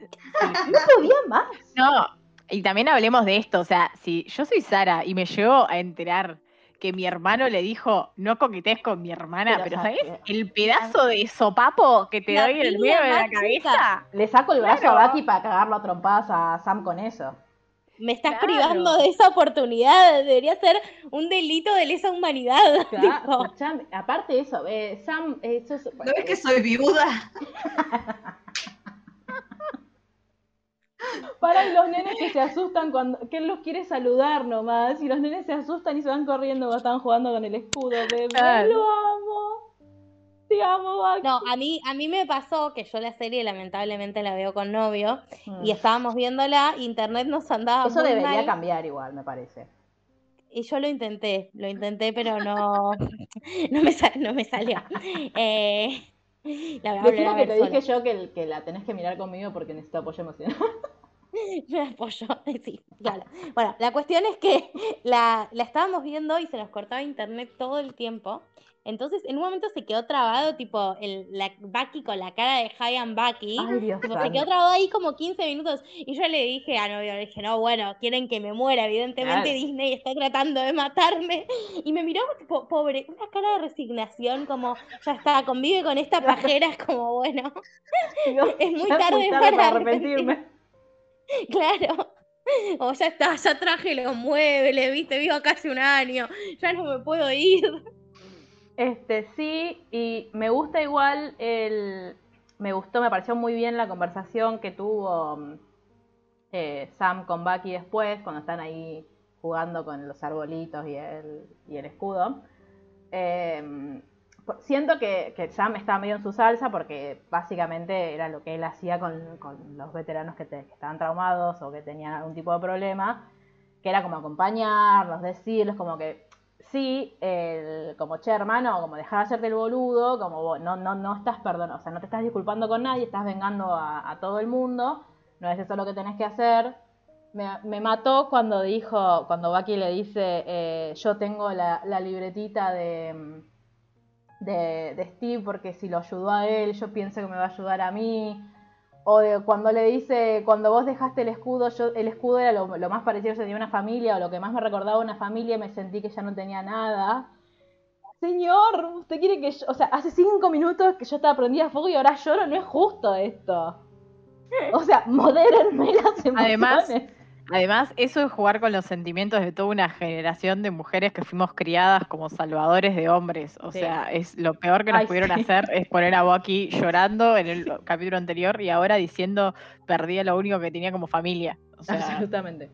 No podía más. No, Y también hablemos de esto, o sea, si yo soy Sara y me llego a enterar que mi hermano le dijo, no coquetes con mi hermana, Pero, pero, ¿sabes? El pedazo de sopapo que te La doy en el medio de la cabeza. Le saco el brazo Claro. a Bucky para cagarlo a trompadas a Sam con eso. Me estás Claro. privando de esa oportunidad. Debería ser un delito de lesa humanidad. Claro, tipo. escuchame, aparte de eso, eh, Sam, eso es- ¿No ves que soy viuda? Para los nenes que se asustan cuando. que él los quiere saludar nomás. Y los nenes se asustan y se van corriendo cuando están jugando con el escudo. Bebé, Claro. lo amo. Te amo, Bucky. No, a mí, a mí me pasó que yo la serie lamentablemente la veo con novio Mm. y estábamos viéndola, internet nos andaba Eso muy debería mal, cambiar igual, me parece. y yo lo intenté, lo intenté, pero no, no me, sa- no me salió. Eh, la a que te sola. dije yo que, que la tenés que mirar conmigo porque necesito apoyo emocional. Me apoyo, sí, claro. Bueno, la cuestión es que la, la estábamos viendo y se nos cortaba internet todo el tiempo. Entonces, en un momento se quedó trabado, tipo, el, la Bucky con la cara de and Bucky. Ay, Dios Tipo, se quedó trabado ahí como 15 minutos. Y yo le dije a novio, le dije, no, bueno, quieren que me muera. Evidentemente Claro. Disney está tratando de matarme. Y me miró, tipo, pobre, una cara de resignación, como, ya está, convive con esta pajera, es como, bueno, es muy ya tarde para arrepentirme. Claro. O ya está, ya traje los muebles, viste, vivo hace un año, ya no me puedo ir. Este, sí, y me gusta igual el. Me gustó, me pareció muy bien la conversación que tuvo mm, eh, Sam con Bucky después, cuando están ahí jugando con los arbolitos y el, y el escudo. Por- siento que, que Sam estaba medio en su salsa porque básicamente era lo que él hacía con, con los veteranos que, que estaban traumados o que tenían algún tipo de problema, que era como acompañarlos, decirles como que sí, el, como che hermano, como dejar de hacerte el boludo, como no, no, no estás perdón, o sea, no te estás disculpando con nadie, estás vengando a, todo el mundo, no es eso lo que tenés que hacer. Me, me mató cuando dijo, cuando Bucky le dice, eh, yo tengo la, la libretita de, de, de Steve porque si lo ayudó a él, yo pienso que me va a ayudar a mí. O de cuando le dice, cuando vos dejaste el escudo, yo, el escudo era lo, lo más parecido que tenía una familia, o lo que más me recordaba una familia, y me sentí que ya no tenía nada. Señor, usted quiere que yo, o sea, hace cinco minutos que yo estaba prendida a fuego y ahora lloro, no es justo esto. O sea, modérenme las emociones. Además, Además, eso es jugar con los sentimientos de toda una generación de mujeres que fuimos criadas como salvadores de hombres. O Sí. sea, es lo peor que nos Ay, pudieron sí. hacer es poner a Bucky llorando en el capítulo anterior y ahora diciendo perdí lo único que tenía como familia. O sea, absolutamente.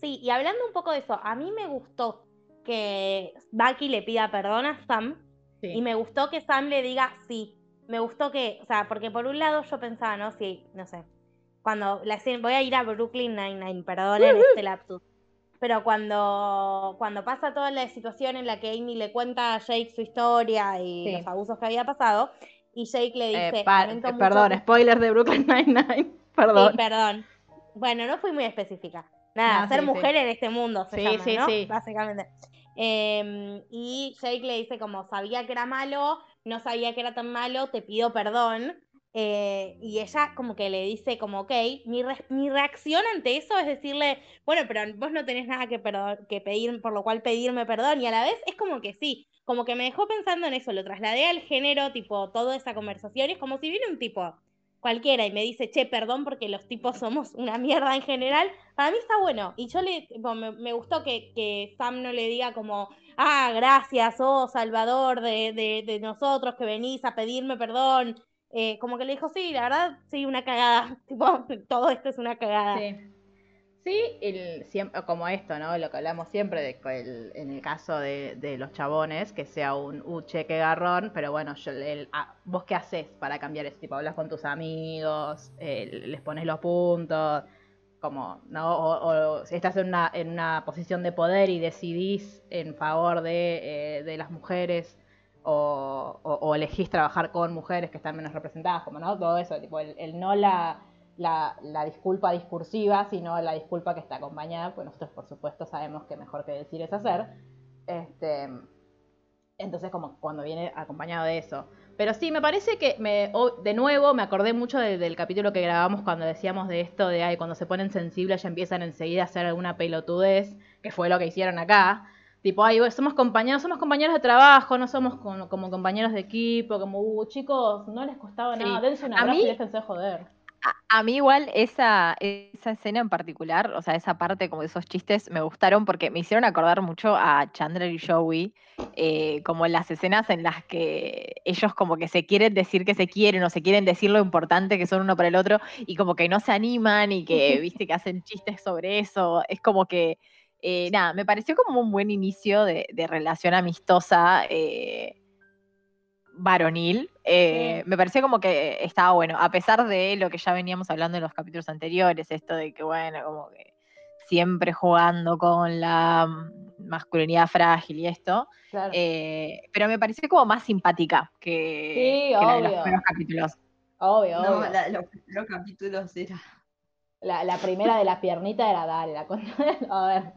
Sí, y hablando un poco de eso, a mí me gustó que Bucky le pida perdón a Sam Sí. y me gustó que Sam le diga sí. Me gustó que, o sea, porque por un lado yo pensaba, ¿no? Sí, no sé. Cuando la voy a ir a Brooklyn Nine-Nine, perdonen este lapsus. Pero cuando, cuando pasa toda la situación en la que Amy le cuenta a Jake su historia y Sí. los abusos que había pasado, y Jake le dice, par- "Lamento eh, mucho Perdón, que-". spoiler de Brooklyn Nine-Nine. Perdón. Sí, perdón. Bueno, no fui muy específica. Nada, No, ser sí, mujer en este mundo se Sí, llama, sí, ¿no? sí. Básicamente. Em, y Jake le dice como, sabía que era malo, no sabía que era tan malo, te pido perdón. Eh, y ella como que le dice como, ok, mi, re- mi reacción ante eso es decirle, bueno, pero vos no tenés nada que, pedir, por lo cual pedirme perdón. Y a la vez es como que sí, como que me dejó pensando en eso, lo trasladé al género, tipo, toda esa conversación, es como si viene un tipo cualquiera y me dice, che, perdón porque los tipos somos una mierda en general, para mí está bueno. Y yo le, me, me gustó que, que Sam no le diga como, ah, gracias, oh, salvador de, de nosotros que venís a pedirme perdón. Eh, como que le dijo, sí, la verdad, sí, una cagada. Tipo, todo esto es una cagada. Sí. Sí, el, siempre, como esto, ¿no? Lo que hablamos siempre de que el- en el caso de, de los chabones, que sea un uh, cheque garrón, pero bueno, yo, el- ah, vos qué haces para cambiar eso, tipo, hablas con tus amigos, eh, les pones los puntos, como, ¿no? O, estás en una, en una posición de poder y decidís en favor de, eh, de las mujeres o, elegís trabajar con mujeres que están menos representadas, como, ¿no? Todo eso, tipo, el, no la la, disculpa discursiva, sino la disculpa que está acompañada, pues nosotros por supuesto sabemos que mejor que decir es hacer. Este, Entonces, como cuando viene acompañado de eso. Pero sí, me parece que me, de nuevo me acordé mucho del capítulo que grabamos cuando decíamos de esto de ay, cuando se ponen sensibles ya empiezan enseguida a hacer alguna pelotudez, que fue lo que hicieron acá. Tipo, ay, somos compañeros, somos compañeros de trabajo, no somos con- como compañeros de equipo, como, uh, chicos, no les costaba Sí. nada, dense un A abrazo y déjense de joder. A, a mí igual esa, esa escena en particular, o sea, esa parte como de esos chistes me gustaron porque me hicieron acordar mucho a Chandler y Joey, eh, como en las escenas en las que ellos como que se quieren decir que se quieren o se quieren decir lo importante que son uno para el otro y como que no se animan y que, viste, que hacen chistes sobre eso. Es como que, eh, nada, me pareció como un buen inicio de, de relación amistosa. eh, varonil, eh, me pareció como que estaba bueno, a pesar de lo que ya veníamos hablando en los capítulos anteriores, esto de que, bueno, como que siempre jugando con la mm, masculinidad frágil y esto, Claro. eh, pero me pareció como más simpática que, Sí, que la de los primeros capítulos. obvio, No, obvio. la- los, los capítulos era. La, la primera de la piernita era dale, la A ver,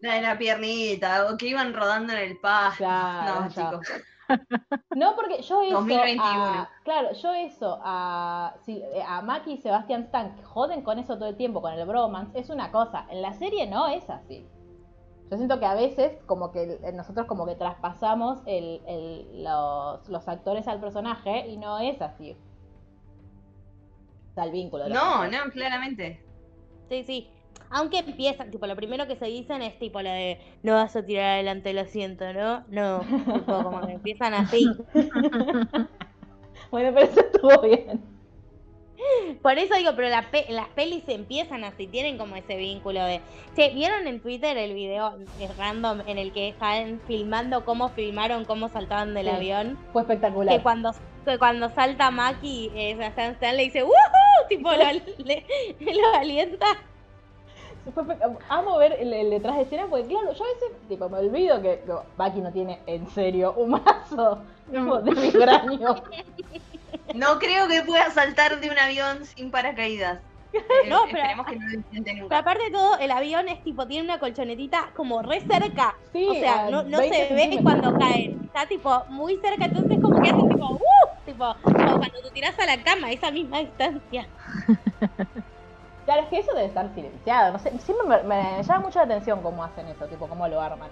La de la piernita, o que iban rodando en el pasto. Claro, no, ya. chicos. No, porque yo eso 2021. a- claro, yo eso a, si- eh, a Maki y Sebastián Stan que joden con eso todo el tiempo, con el bromance, es una cosa. En la serie no es así. Yo siento que a veces como que el- nosotros como que traspasamos el, el- los, los actores al personaje y no es así. O sea, el vínculo. de No, no, claramente. Sí, sí. Aunque empiezan, tipo, lo primero que se dicen es tipo lo de no vas a tirar adelante el asiento, ¿no? No. Tipo, como que empiezan así. Bueno, pero eso estuvo bien. Por eso digo, pero la pe- las pelis empiezan así, tienen como ese vínculo de. Che, ¿vieron en Twitter el video random en el que están filmando cómo filmaron cómo saltaban del Sí. avión? Fue espectacular. Que cuando, que cuando salta Maki, eh, Stan le dice ¡Woohoo! Tipo, lo, le- lo alienta. Fue Amo ver el, el detrás de escena porque, claro, yo a veces tipo, me olvido que que Baki no tiene en serio un mazo tipo, de vibranio. No creo que pueda saltar de un avión sin paracaídas. Eh, No, pero- Esperemos que no lo intente Pero nunca. aparte de todo, el avión es tipo, tiene una colchonetita como re cerca. Sí, o sea, a no, no 20 se ve cuando cae. Está tipo muy cerca, entonces como que hace tipo, ¡uh! Tipo, como cuando tú tiras a la cama, esa misma distancia. Claro, es que eso debe estar silenciado. No sé, siempre me, me llama mucho la atención cómo hacen eso, tipo, cómo lo arman.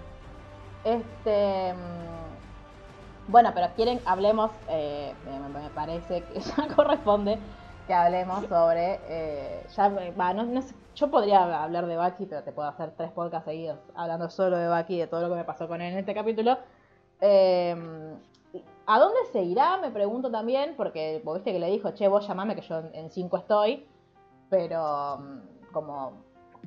Este. mm, Bueno, pero quieren, hablemos, eh, me, me parece que ya corresponde que hablemos sobre. eh, ya, no, no sé, yo podría hablar de Baki, pero te puedo hacer tres podcasts seguidos hablando solo de Baki y de todo lo que me pasó con él en este capítulo. Eh, ¿A dónde se irá? Me pregunto también, porque vos viste que le dijo, che, vos llamame que yo en- 5 estoy. Pero, mm, como,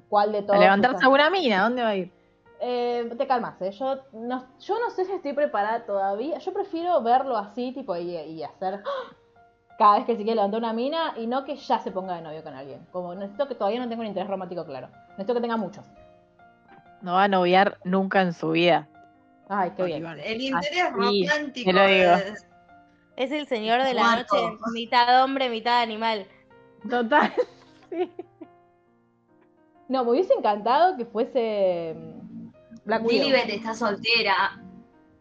¿cuál de A todos? levantarse usa- a una mina, ¿dónde va a ir? Eh, te calmas, ¿eh? Yo no, yo no sé si estoy preparada todavía. Yo prefiero verlo así, tipo, y, y hacer cada vez que se quiere levantar una mina y no que ya se ponga de novio con alguien. Como necesito que todavía no tenga un interés romántico claro. Necesito que tenga muchos. No va a noviar nunca en su vida. Ay, qué bien. El interés Así, romántico. te lo digo. es- Es el señor de la noche, mitad hombre, mitad animal. Total. Sí. No, me hubiese encantado que fuese mm, Black Widow. Lilibet está soltera.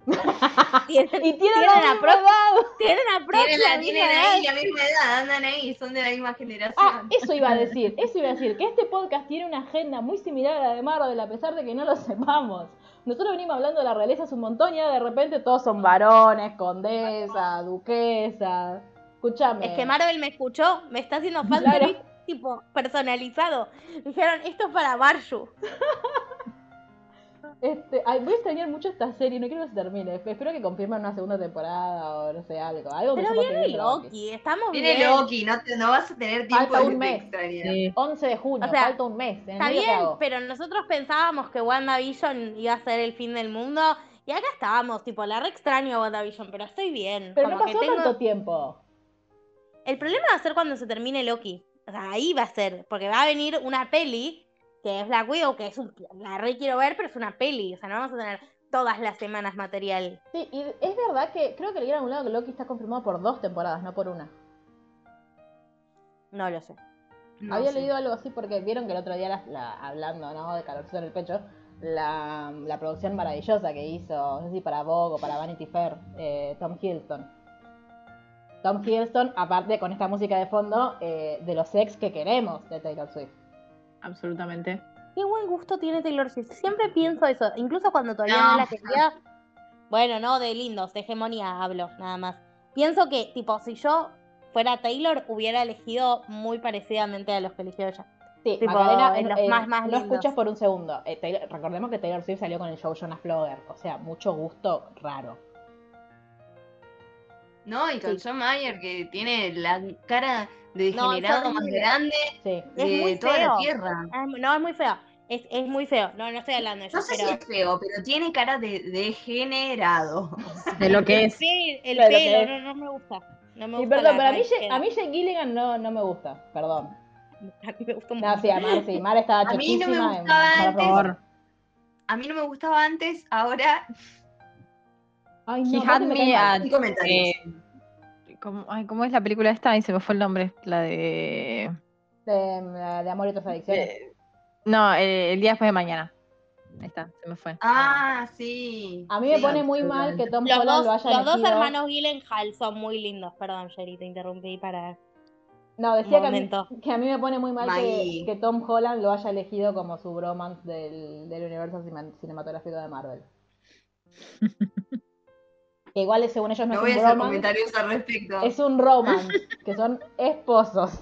Tienen, Y tiene Tienen la la misma edad. tienen a Tienen, la, la tienen ahí la misma edad, andan ahí, son de la misma generación. Ah, eso iba a decir, eso iba a decir, que este podcast tiene una agenda muy similar a la de Marvel, a pesar de que no lo sepamos. Nosotros venimos hablando de la realeza hace un montón y de repente todos son varones, condesa, duquesa. Escúchame. Es que Marvel me escuchó, me está haciendo fanservice Claro. Tipo personalizado. Dijeron, esto es para Barshu. Este, ay, voy a extrañar mucho esta serie, no quiero que se termine. Espero que confirmen una segunda temporada o no sé, algo. algo que Pero que viene viene Loki. Loki, estamos Viene bien. Loki, no, te- no vas a tener tiempo Falta de, un mes. Sí. 11 de junio, O sea, falta un mes. En Está medio, ¿qué bien, pero nosotros pensábamos que WandaVision iba a ser el fin del mundo. Y acá estábamos, tipo, la re extraño a WandaVision, pero estoy bien. Pero no que pasó tengo- tanto tiempo. El problema va a ser cuando se termine Loki. O sea, ahí va a ser. Porque va a venir una peli, que es Black Widow, que es un, la re quiero ver, pero es una peli. O sea, no vamos a tener todas las semanas material. Sí, y es verdad que creo que leí en algún lado que Loki está confirmado por dos temporadas, no por una. No lo sé. No Había sé. leído algo así porque vieron que el otro día, la- la- hablando, ¿no? De calorcito en el pecho, la, la producción maravillosa que hizo, no sé si para Vogue o para Vanity Fair, eh, Tom Hiddleston. Tom Hiddleston, aparte con esta música de fondo, eh, de los ex que queremos de Taylor Swift. Absolutamente. Qué buen gusto tiene Taylor Swift. Siempre pienso eso, incluso cuando todavía No. no la quería. Bueno, no de lindos, de hegemonía hablo, nada más. Pienso que, tipo, si yo fuera Taylor, hubiera elegido muy parecidamente a los que eligió ella. Sí, Tipo, Macarena, en los eh, más, más no lindos. escuchas por un segundo. Eh, Taylor- recordemos que Taylor Swift salió con el show Jonas Flogger, o sea, mucho gusto raro. No, y con John Mayer que tiene la cara de No, es degenerado más grande Sí. Es de muy toda feo. la tierra. Ah, No, es muy feo. Es, es muy feo. No, no estoy hablando de eso, No sé pero. si es feo, pero tiene cara de degenerado. De lo que es. Sí, el Claro, pelo, no, no me gusta. No me Sí, gusta perdón, pero a mí, Jay- a mí Jake Gilligan no, no me gusta, perdón. a mí me gusta un No, sí, a Mar, sí, Mar estaba A mí no me en gustaba antes. Favor. A mí no me gustaba antes, ahora Ay, He no, had aparte me at- eh, ¿cómo, ay, ¿cómo es la película esta? Se me fue el nombre. La de. de, de amor y otras adicciones. eh, no, el día después de mañana. Ahí está, se me fue. Ah, sí. A mí me pone muy mal que. Tom Los Holland dos, lo haya los dos elegido. hermanos Gyllenhaal son muy lindos. Perdón, Sherry, te interrumpí para. No, decía que a, mí, momento. que a mí me pone muy mal que, Tom Holland lo haya elegido como su bromance del, del universo cinematográfico de Marvel. que igual, según ellos, no, No es voy a un hacer romance, comentarios al respecto. es un romance, que son esposos.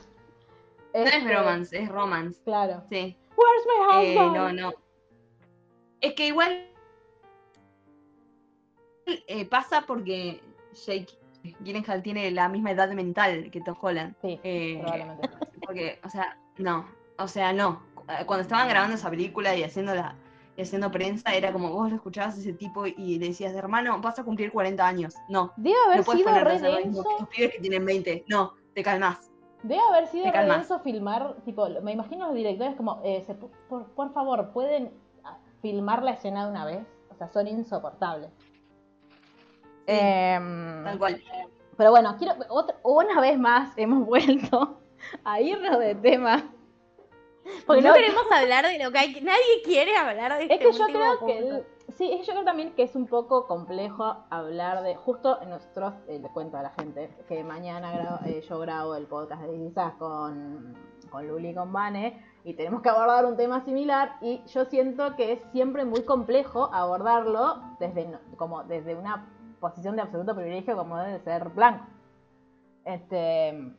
No es Este, romance, es romance. Claro. Sí. Where's my Eh, husband? no, no. Es que igual eh, pasa porque Jake Gyllenhaal tiene la misma edad mental que Tom Holland. Sí, Eh, probablemente. porque, o sea, no. O sea, no. Eh, Cuando estaban grabando esa película y haciendo la y haciendo prensa, era como vos lo escuchabas a ese tipo y le decías, hermano, vas a cumplir 40 años. No, Debe haber no puedes sido re denso. los pibes que tienen 20. No, te calmas. Debe haber sido re denso filmar, tipo, me imagino los directores como, eh, se por, por favor, ¿pueden ah, filmar la escena de una vez? O sea, son insoportables. Em, Tal cual. pero bueno, quiero, otra, una vez más hemos vuelto a irnos de tema. Porque no, No- queremos hablar de lo que hay. Nadie quiere hablar de Es este que yo creo que punto. sí, es- yo creo también que es un poco complejo hablar de justo nosotros eh, le cuento a la gente que mañana gra- eh, yo grabo el podcast de quizás con con Luli y con Vane y tenemos que abordar un tema similar y yo siento que es siempre muy complejo abordarlo desde como desde una posición de absoluto privilegio como debe ser blanco. Este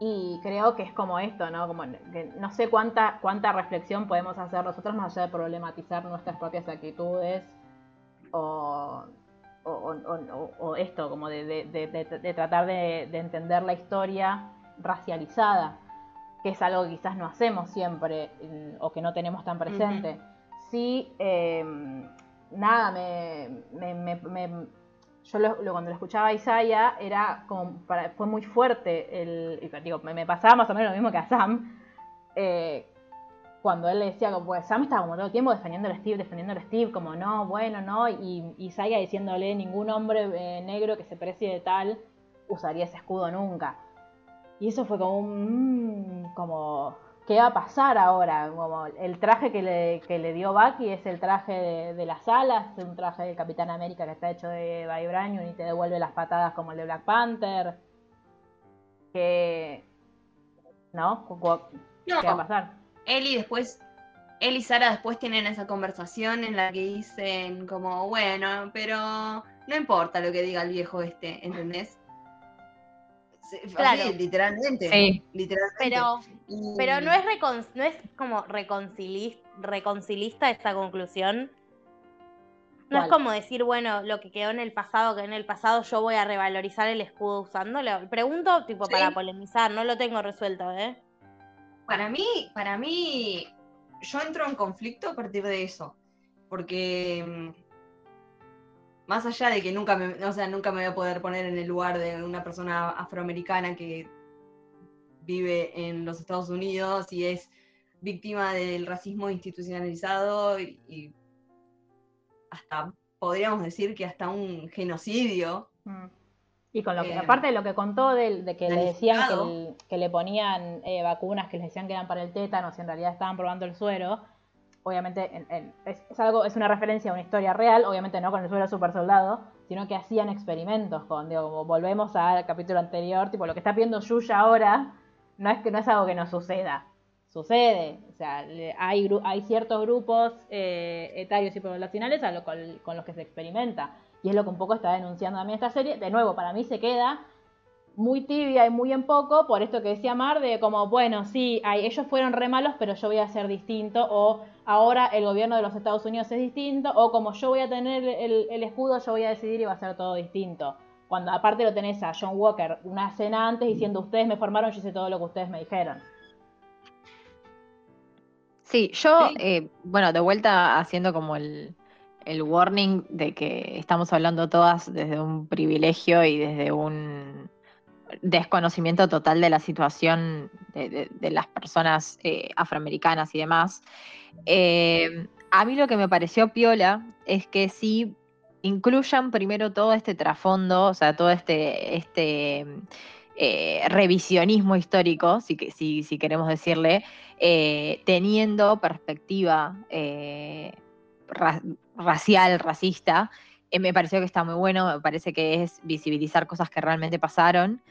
y creo que es como esto, ¿no? Como que no sé cuánta, cuánta reflexión podemos hacer nosotros más allá de problematizar nuestras propias actitudes o, o, o- o- o esto, como de, de- de- de- de tratar de, de entender la historia racializada, que es algo que quizás no hacemos siempre mm, o que no tenemos tan presente. Sí, eh, nada, me, me- me- me- yo lo- lo- cuando lo escuchaba a Isaiah era como para- fue muy fuerte el digo, me, pasaba más o menos lo mismo que a Sam eh, cuando él le decía como pues Sam estaba como todo el tiempo defendiendo a Steve defendiendo a Steve como no bueno no y Isaiah diciéndole ningún hombre eh, negro que se precie de tal usaría ese escudo nunca y eso fue como un como ¿qué va a pasar ahora? Como el traje que le, que le dio Bucky es el traje de, de las alas, es un traje del Capitán América que está hecho de vibranium y te devuelve las patadas como el de Black Panther. Que... ¿No? ¿Qué va a pasar? él y después, él y Sara después tienen esa conversación en la que dicen como, bueno, pero no importa lo que diga el viejo este, ¿entendés? Sí, así, Claro. literalmente. Sí. Literalmente. Pero, Y- pero no es recon- no es como reconcilis- reconcilista esta conclusión. No es como decir, bueno, lo que quedó en el pasado, que en el pasado yo voy a revalorizar el escudo usándolo. Pregunto, tipo, Sí. para polemizar, no lo tengo resuelto, ¿eh? Para mí, para mí, yo entro en conflicto a partir de eso. Porque mm, más allá de que nunca me, o sea, nunca me voy a poder poner en el lugar de una persona afroamericana que vive en los Estados Unidos y es víctima del racismo institucionalizado y, y hasta podríamos decir que hasta un genocidio. Mm. Y con lo que, Eh, aparte de lo que contó de, que le decían que, planificado. el- que le ponían eh, vacunas que les decían que eran para el tétano, si en realidad estaban probando el suero, obviamente en- es, algo, es una referencia a una historia real, obviamente no con el suelo super soldado, sino que hacían experimentos con, digo, como volvemos al capítulo anterior, tipo lo que está viendo Yuya ahora, no es que no es algo que no suceda, sucede, o sea, hay, hay ciertos grupos eh, etarios y poblacionales a lo- con, con los que se experimenta, y es lo que un poco está denunciando también esta serie, de nuevo, para mí se queda muy tibia y muy en poco, por esto que decía Mar, de como, bueno, sí, ellos fueron re malos, pero yo voy a ser distinto, o ahora el gobierno de los Estados Unidos es distinto, o como yo voy a tener el, el escudo, yo voy a decidir y va a ser todo distinto. Cuando aparte lo tenés a John Walker una escena antes diciendo, ustedes me formaron, yo hice todo lo que ustedes me dijeron. Sí, yo, eh, bueno, de vuelta haciendo como el, el warning de que estamos hablando todas desde un privilegio y desde un desconocimiento total de la situación de, las personas eh, afroamericanas y demás. Eh, a mí lo que me pareció piola es que sí incluyan primero todo este trasfondo, o sea, todo este, este eh, revisionismo histórico, si, si, queremos decirle, teniendo perspectiva ra- racial, racista, eh, me pareció que está muy bueno, me parece que es visibilizar cosas que realmente pasaron.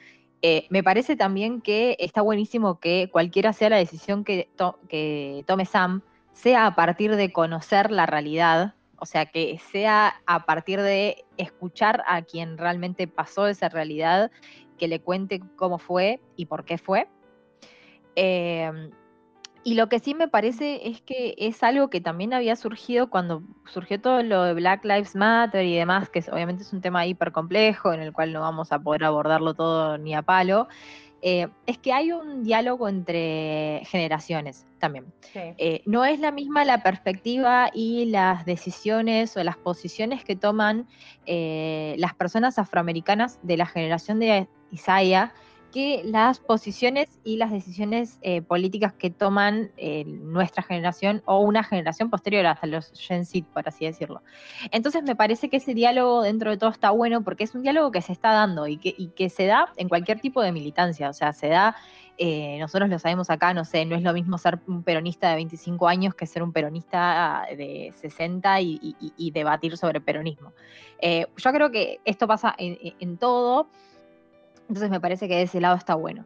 Eh, me parece también que está buenísimo que cualquiera sea la decisión que, to- que tome Sam, sea a partir de conocer la realidad, o sea, que sea a partir de escuchar a quien realmente pasó esa realidad, que le cuente cómo fue y por qué fue. Eh, y lo que sí me parece es que es algo que también había surgido cuando surgió todo lo de Black Lives Matter y demás, que es- obviamente es un tema hiper complejo en el cual no vamos a poder abordarlo todo ni a palo, eh, es que hay un diálogo entre generaciones también. Sí. Eh, no es la misma la perspectiva y las decisiones o las posiciones que toman eh, las personas afroamericanas de la generación de Isaiah que las posiciones y las decisiones eh, políticas que toman eh, nuestra generación o una generación posterior hasta los Gen Z, por así decirlo. Entonces me parece que ese diálogo dentro de todo está bueno porque es un diálogo que se está dando y que, se da en cualquier tipo de militancia, o sea, se da eh, nosotros lo sabemos acá, no sé, no es lo mismo ser un peronista de 25 años que ser un peronista de 60 y, debatir sobre peronismo. Yo creo que esto pasa en todo, entonces me parece que de ese lado está bueno.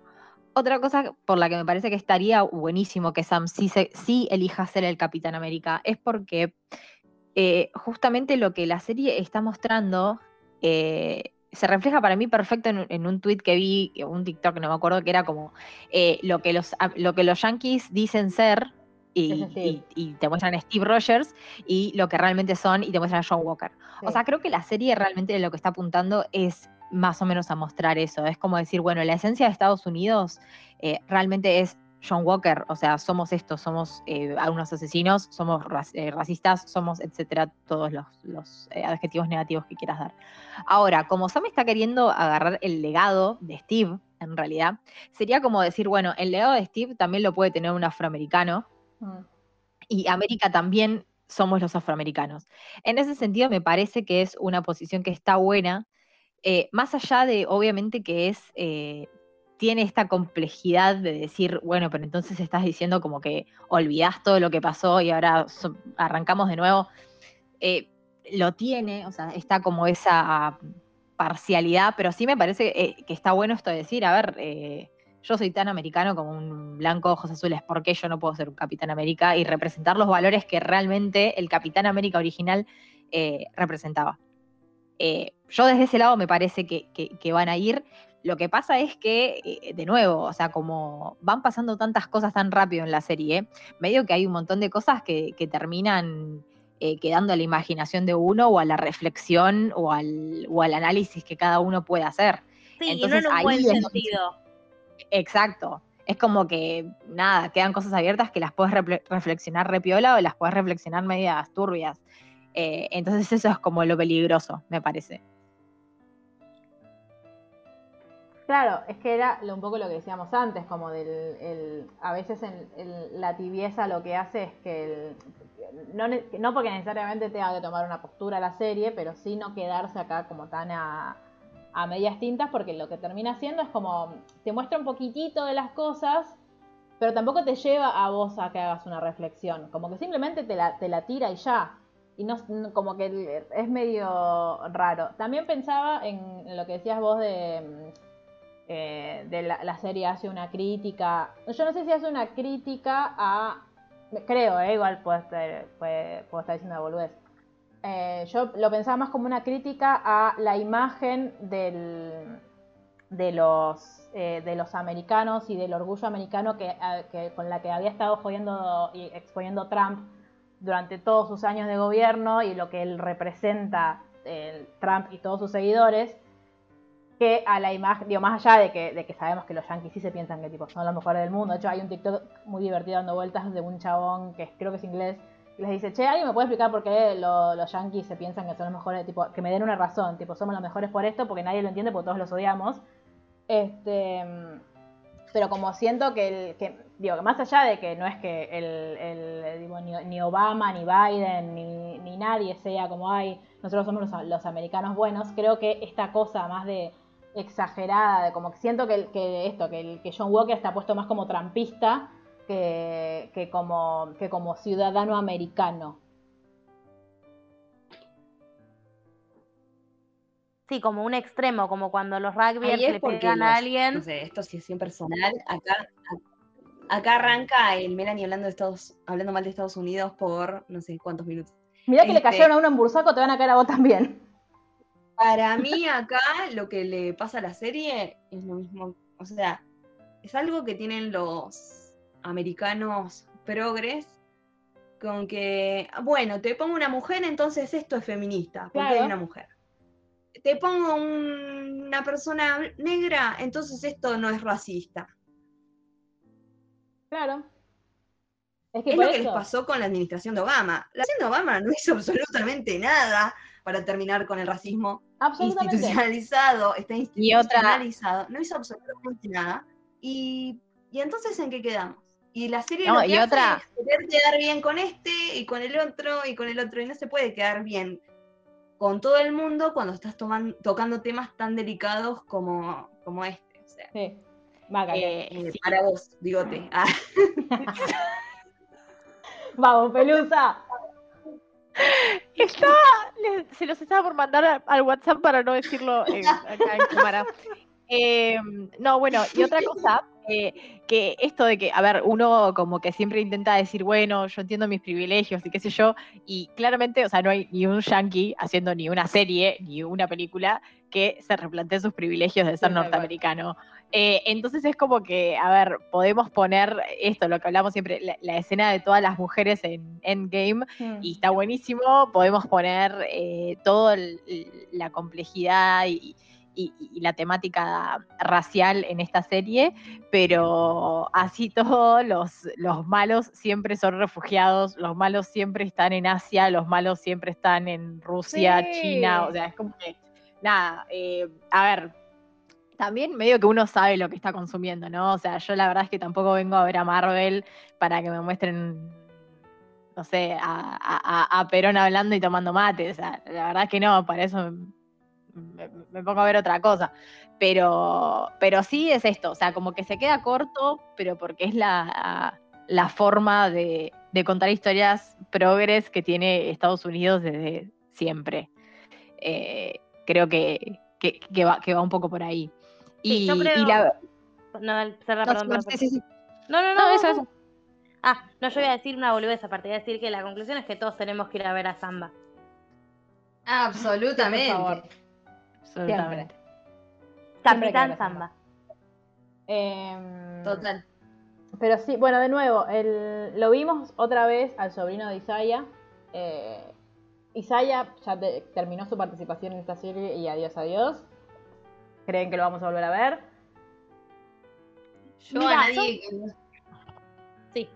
Otra cosa por la que me parece que estaría buenísimo que Sam sí, se- sí elija ser el Capitán América es porque eh, justamente lo que la serie está mostrando eh, se refleja para mí perfecto en, un- en un tweet que vi, un TikTok, no me acuerdo, que era como eh, lo, que los, a- lo que los yankees dicen ser y, te muestran a Steve Rogers y lo que realmente son y te muestran a John Walker. O sea, creo que la serie realmente lo que está apuntando es más o menos a mostrar eso. Es como decir, bueno, la esencia de Estados Unidos eh, realmente es John Walker. O sea, somos estos, somos eh, algunos asesinos, somos eh, racistas, somos, etcétera, todos los, los, eh, adjetivos negativos que quieras dar. Ahora, como Sam está queriendo agarrar el legado de Steve, en realidad, sería como decir, bueno, el legado de Steve también lo puede tener un afroamericano, Mm. y América también somos los afroamericanos. En ese sentido, me parece que es una posición que está buena, eh, más allá de, obviamente, que es, eh, tiene esta complejidad de decir, bueno, pero entonces estás diciendo como que olvidás todo lo que pasó y ahora arrancamos de nuevo. Eh, lo tiene, o sea, está como esa parcialidad, pero sí me parece que está bueno esto de decir, a ver, yo soy tan americano como un blanco ojos azules, ¿por qué yo no puedo ser un Capitán América y representar los valores que realmente el Capitán América original representaba? Eh, yo desde ese lado me parece que, que- que van a ir. Lo que pasa es que, eh, de nuevo, o sea, como van pasando tantas cosas tan rápido en la serie, medio que hay un montón de cosas que, que terminan eh, quedando a la imaginación de uno o a la reflexión o al, o al análisis que cada uno puede hacer. Sí, y no en un buen donde- sentido. Exacto. Es como que, nada, quedan cosas abiertas que las puedes reflexionar repiola o las puedes reflexionar medias turbias. Eh, entonces eso es como lo peligroso, me parece. Claro, es que era un poco lo que decíamos antes, como del, el, a veces la tibieza lo que hace es que, el- no, no porque necesariamente tenga que tomar una postura la serie, pero sí no quedarse acá como tan a, a medias tintas, porque lo que termina haciendo es como, te muestra un poquitito de las cosas, pero tampoco te lleva a vos a que hagas una reflexión, como que simplemente te la, te la tira y ya. Y no, como que es medio raro. También pensaba en lo que decías vos de, mm, eh, de la, serie hace una crítica. Yo no sé si hace una crítica a. Creo, eh, igual puedo estar, puede- estar diciendo boludez. Eh, yo lo pensaba más como una crítica a la imagen del, de, los, eh, de los americanos y del orgullo americano que, que- con la que había estado jodiendo y exponiendo Trump durante todos sus años de gobierno y lo que él representa, el Trump y todos sus seguidores, que a la imagen, digo, más allá de que, de que sabemos que los yankees sí se piensan que tipo, son los mejores del mundo. De hecho, hay un TikTok muy divertido dando vueltas de un chabón que creo que es inglés, y les dice, che, ¿alguien me puede explicar por qué lo- los yankees se piensan que son los mejores? Tipo, que me den una razón, tipo, somos los mejores por esto, porque nadie lo entiende, porque todos los odiamos. Este, pero como siento que, el, que digo, que más allá de que no es que el, el- digo, ni, ni Obama, ni Biden, ni, ni nadie sea como hay, nosotros somos los, los americanos buenos, creo que esta cosa más de exagerada, de como que siento que, que esto, que, el, que John Walker está puesto más como trampista que, que, como, que como ciudadano americano. Sí, como un extremo, como cuando los rugbyers le pegan a alguien. No sé, esto sí es bien personal. Acá, acá arranca el Melanie hablando de Estados, hablando mal de Estados Unidos por no sé cuántos minutos. Mirá que le Este- cayeron a uno en Bursaco, te van a caer a vos también. Para mí acá lo que le pasa a la serie es lo mismo. O sea, es algo que tienen los americanos progres con que, bueno, te pongo una mujer, entonces esto es feminista, porque Claro. hay una mujer. Te pongo un- una persona negra, entonces esto no es racista. Claro. Es que Es por lo que les pasó con la administración de Obama. La administración de Obama no hizo absolutamente nada para terminar con el racismo institucionalizado, está institucionalizado, no hizo absolutamente nada. Y, y entonces, ¿en qué quedamos? Y la serie No, lo que y hace otra- es querer quedar bien con este y con el otro y con el otro. Y no se puede quedar bien con todo el mundo cuando estás toman- tocando temas tan delicados como, como este. O sea, Sí. Eh, eh, para vos, digote. Ah. Vamos, Pelusa. Estaba, le- se los estaba por mandar al WhatsApp para no decirlo en- acá en cámara. Eh, no, bueno, y otra cosa, que esto de que, a ver, uno como que siempre intenta decir, bueno, yo entiendo mis privilegios y qué sé yo, y claramente, o sea, no hay ni un yankee haciendo ni una serie, ni una película que se replantee sus privilegios de ser norteamericano. Eh, entonces es como que, a ver, podemos poner esto, lo que hablamos siempre, la, la escena de todas las mujeres en Endgame, y está buenísimo. Podemos poner eh, toda la complejidad y, y- y la temática racial en esta serie, pero así todos los, los malos siempre son refugiados, los malos siempre están en Asia, los malos siempre están en Rusia, Sí. China, o sea, es como que, nada, eh, a ver. También medio que uno sabe lo que está consumiendo, ¿no? O sea, yo la verdad es que tampoco vengo a ver a Marvel para que me muestren no sé, a, a- a Perón hablando y tomando mate. O sea, la verdad es que no, para eso me, me pongo a ver otra cosa. Pero, pero sí es esto, o sea, como que se queda corto, pero porque es la, la forma de, de contar historias progres que tiene Estados Unidos desde siempre. Eh, creo que, que, que va, que va un poco por ahí. Sí, Y, yo creo- y la, No, cerra, no, perdón, no, perdón, sí, sí, sí. No, no, no. Eso. Ah, no, yo iba a decir una boludez aparte. Iba a decir que la conclusión es que todos tenemos que ir a ver a Samba. Absolutamente. Absolutamente. Siempre Capitán que ver a Samba. Em, Total. Pero sí, bueno, de nuevo, el- lo vimos otra vez al sobrino de Isaiah. Eh, Isaiah ya te- terminó su participación en esta serie y adiós, adiós. ¿Creen que lo vamos a volver a ver? Yo Mira, a nadie que no, Sí.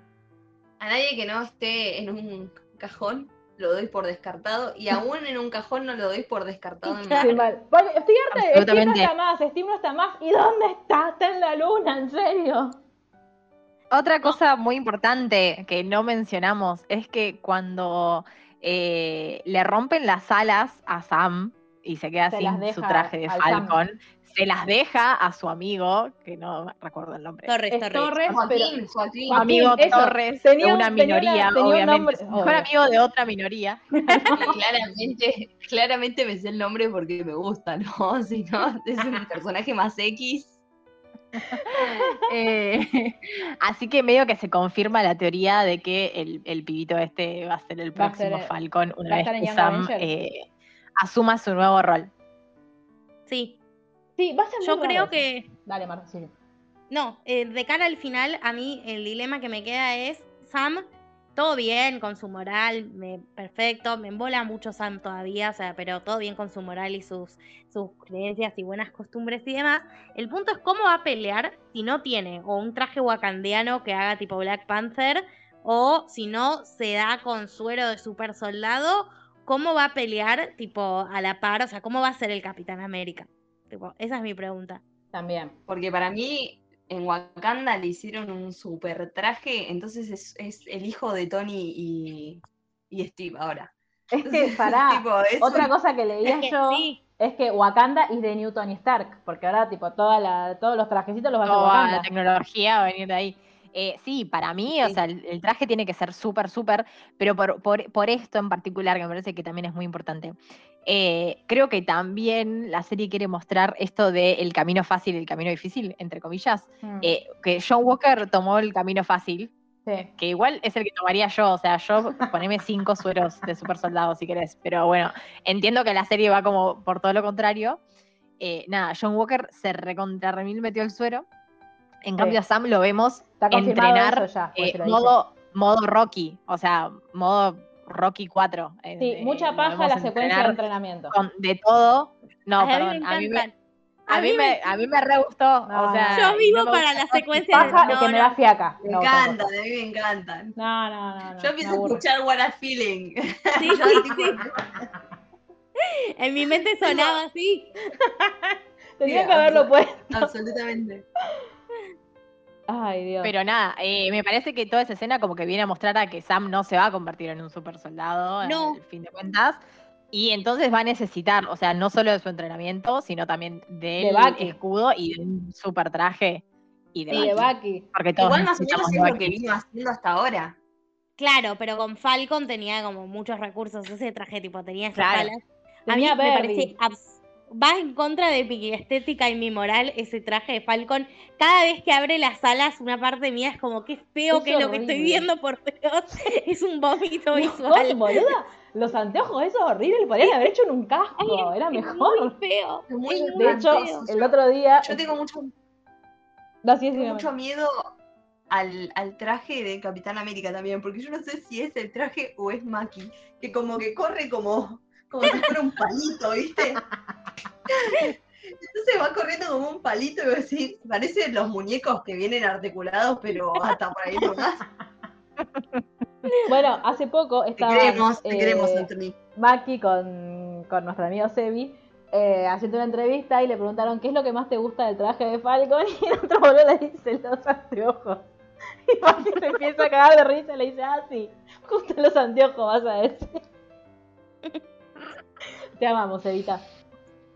a nadie que no esté en un cajón lo doy por descartado y aún en un cajón no lo doy por descartado en mal. Porque estoy harta de Steve no está más, Steve no está más. ¿Y dónde está? Está en la luna, en serio. Otra cosa muy importante que no mencionamos es que cuando eh, le rompen las alas a Sam y se queda Se sin su traje de. Falcon. Se las deja a su amigo, que no recuerdo el nombre. Torres, Es Torres. Torres, pero Joaquín, Joaquín. Su amigo Joaquín, Torres, tenía de un- una tenía una- minoría, tenía un obviamente. nombre- su mejor amigo de otra minoría. claramente, claramente me sé el nombre porque me gusta, ¿no? Si no, es un personaje más X. Eh, así que medio que se confirma la teoría de que el, el pibito este va a ser el Va ser próximo el- Falcon una vez que Sam eh, asuma su nuevo rol. Sí, Sí, va a ser yo creo que. Dale, Marta, sí. No, eh, de cara al final, a mí el dilema que me queda es: Sam, todo bien con su moral, me, perfecto, me embola mucho Sam todavía, o sea, pero todo bien con su moral y sus, sus creencias y buenas costumbres y demás. El punto es cómo va a pelear si no tiene o un traje wakandiano que haga tipo Black Panther, o si no se da con suero de super soldado, cómo va a pelear tipo a la par, o sea, cómo va a ser el Capitán América. Tipo, esa es mi pregunta. También. Porque para mí en Wakanda le hicieron un super traje, entonces es, es el hijo de Tony y, y Steve ahora. Es que, pará, tipo, es otra un- cosa que leía Es que yo sí. es que Wakanda es de Newton y Stark, porque ahora, tipo, toda la, todos los trajecitos los va a hacer Toda la tecnología va a venir de ahí. Eh, sí, para mí, o sea, el, el traje tiene que ser súper, súper, pero por, por, por esto en particular, que me parece que también es muy importante, eh, creo que también la serie quiere mostrar esto de el camino fácil y el camino difícil, entre comillas, Mm, eh, que John Walker tomó el camino fácil, sí. que igual es el que tomaría yo, o sea, yo poneme cinco sueros de super soldado si querés, pero bueno, entiendo que la serie va como por todo lo contrario. Eh, nada, John Walker se recontra remil metió el suero. En Sí. cambio, a Sam lo vemos entrenar ya. pues, modo Rocky, o sea, modo Rocky 4. eh, Sí, eh, mucha paja la secuencia de entrenamiento. con de todo. No, Ay, perdón, a mí me, encantan. a mí me, a mí me re gustó. No, o sea, Yo vivo no para gusta la Rocky. secuencia de. No, que me da fiaca. Me encantan, a mí me encantan. No, no, no, no. Yo empiezo a escuchar What a Feeling. Sí, sí, sí. En mi mente sonaba así. Tendría Sí, que haberlo puesto. Absolutamente. Ay, Dios. Pero nada, eh, me parece que toda esa escena como que viene a mostrar a que Sam no se va a convertir en un super soldado No. al fin de cuentas. Y entonces va a necesitar, o sea, no solo de su entrenamiento, sino también del Bucky. escudo y de un super traje y de Sí, de Bucky. Porque todos Igual más o menos de es lo que vino haciendo hasta ahora. Claro, pero con Falcon tenía como muchos recursos. Ese traje, tipo, tenía esas Claro. A mí me parece abs- Va en contra de mi estética y mi moral ese traje de Falcon. Cada vez que abre las alas, una parte mía es como qué feo que es lo que estoy viendo, por Dios. Es un vómito No, visual. boluda, los anteojos, eso es horrible. Le podrían haber hecho en un casco. Ay, Era mejor. Muy feo. Muy De muy hecho, feo. el otro día. Yo tengo mucho, No, sí, sí, tengo me- mucho miedo al, al traje de Capitán América también, porque yo no sé si es el traje o es Maki, que como que corre como, como si fuera un palito, ¿viste? Entonces va corriendo como un palito y vos decís, parecen los muñecos que vienen articulados, pero hasta por ahí nomás. Bueno, hace poco Te estaba queremos, te eh. Maki con, con nuestro amigo Sebi eh, haciendo una entrevista y le preguntaron qué es lo que más te gusta del traje de Falcon y el otro boludo le dice los anteojos. Y Maki se empieza a cagar de risa y le dice, ah, sí, justo los anteojos vas a decir. Te amamos, Evita.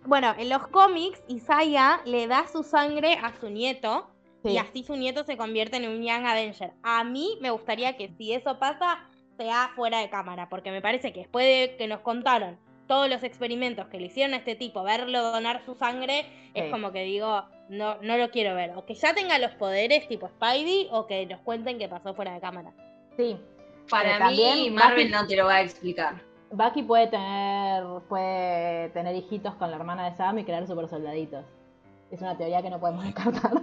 Bueno, en los cómics, Isaiah le da su sangre a su nieto Sí. y así su nieto se convierte en un Young Avenger. A mí me gustaría que si eso pasa, sea fuera de cámara, porque me parece que después de que nos contaron todos los experimentos que le hicieron a este tipo, verlo donar su sangre, es como que digo, no, no lo quiero ver. O que ya tenga los poderes tipo Spidey, o que nos cuenten qué pasó fuera de cámara. Sí, Para eh, mí, también Marvel no te lo va a explicar. Bucky puede tener, puede tener hijitos con la hermana de Sam y crear super soldaditos. Es una teoría que no podemos descartar.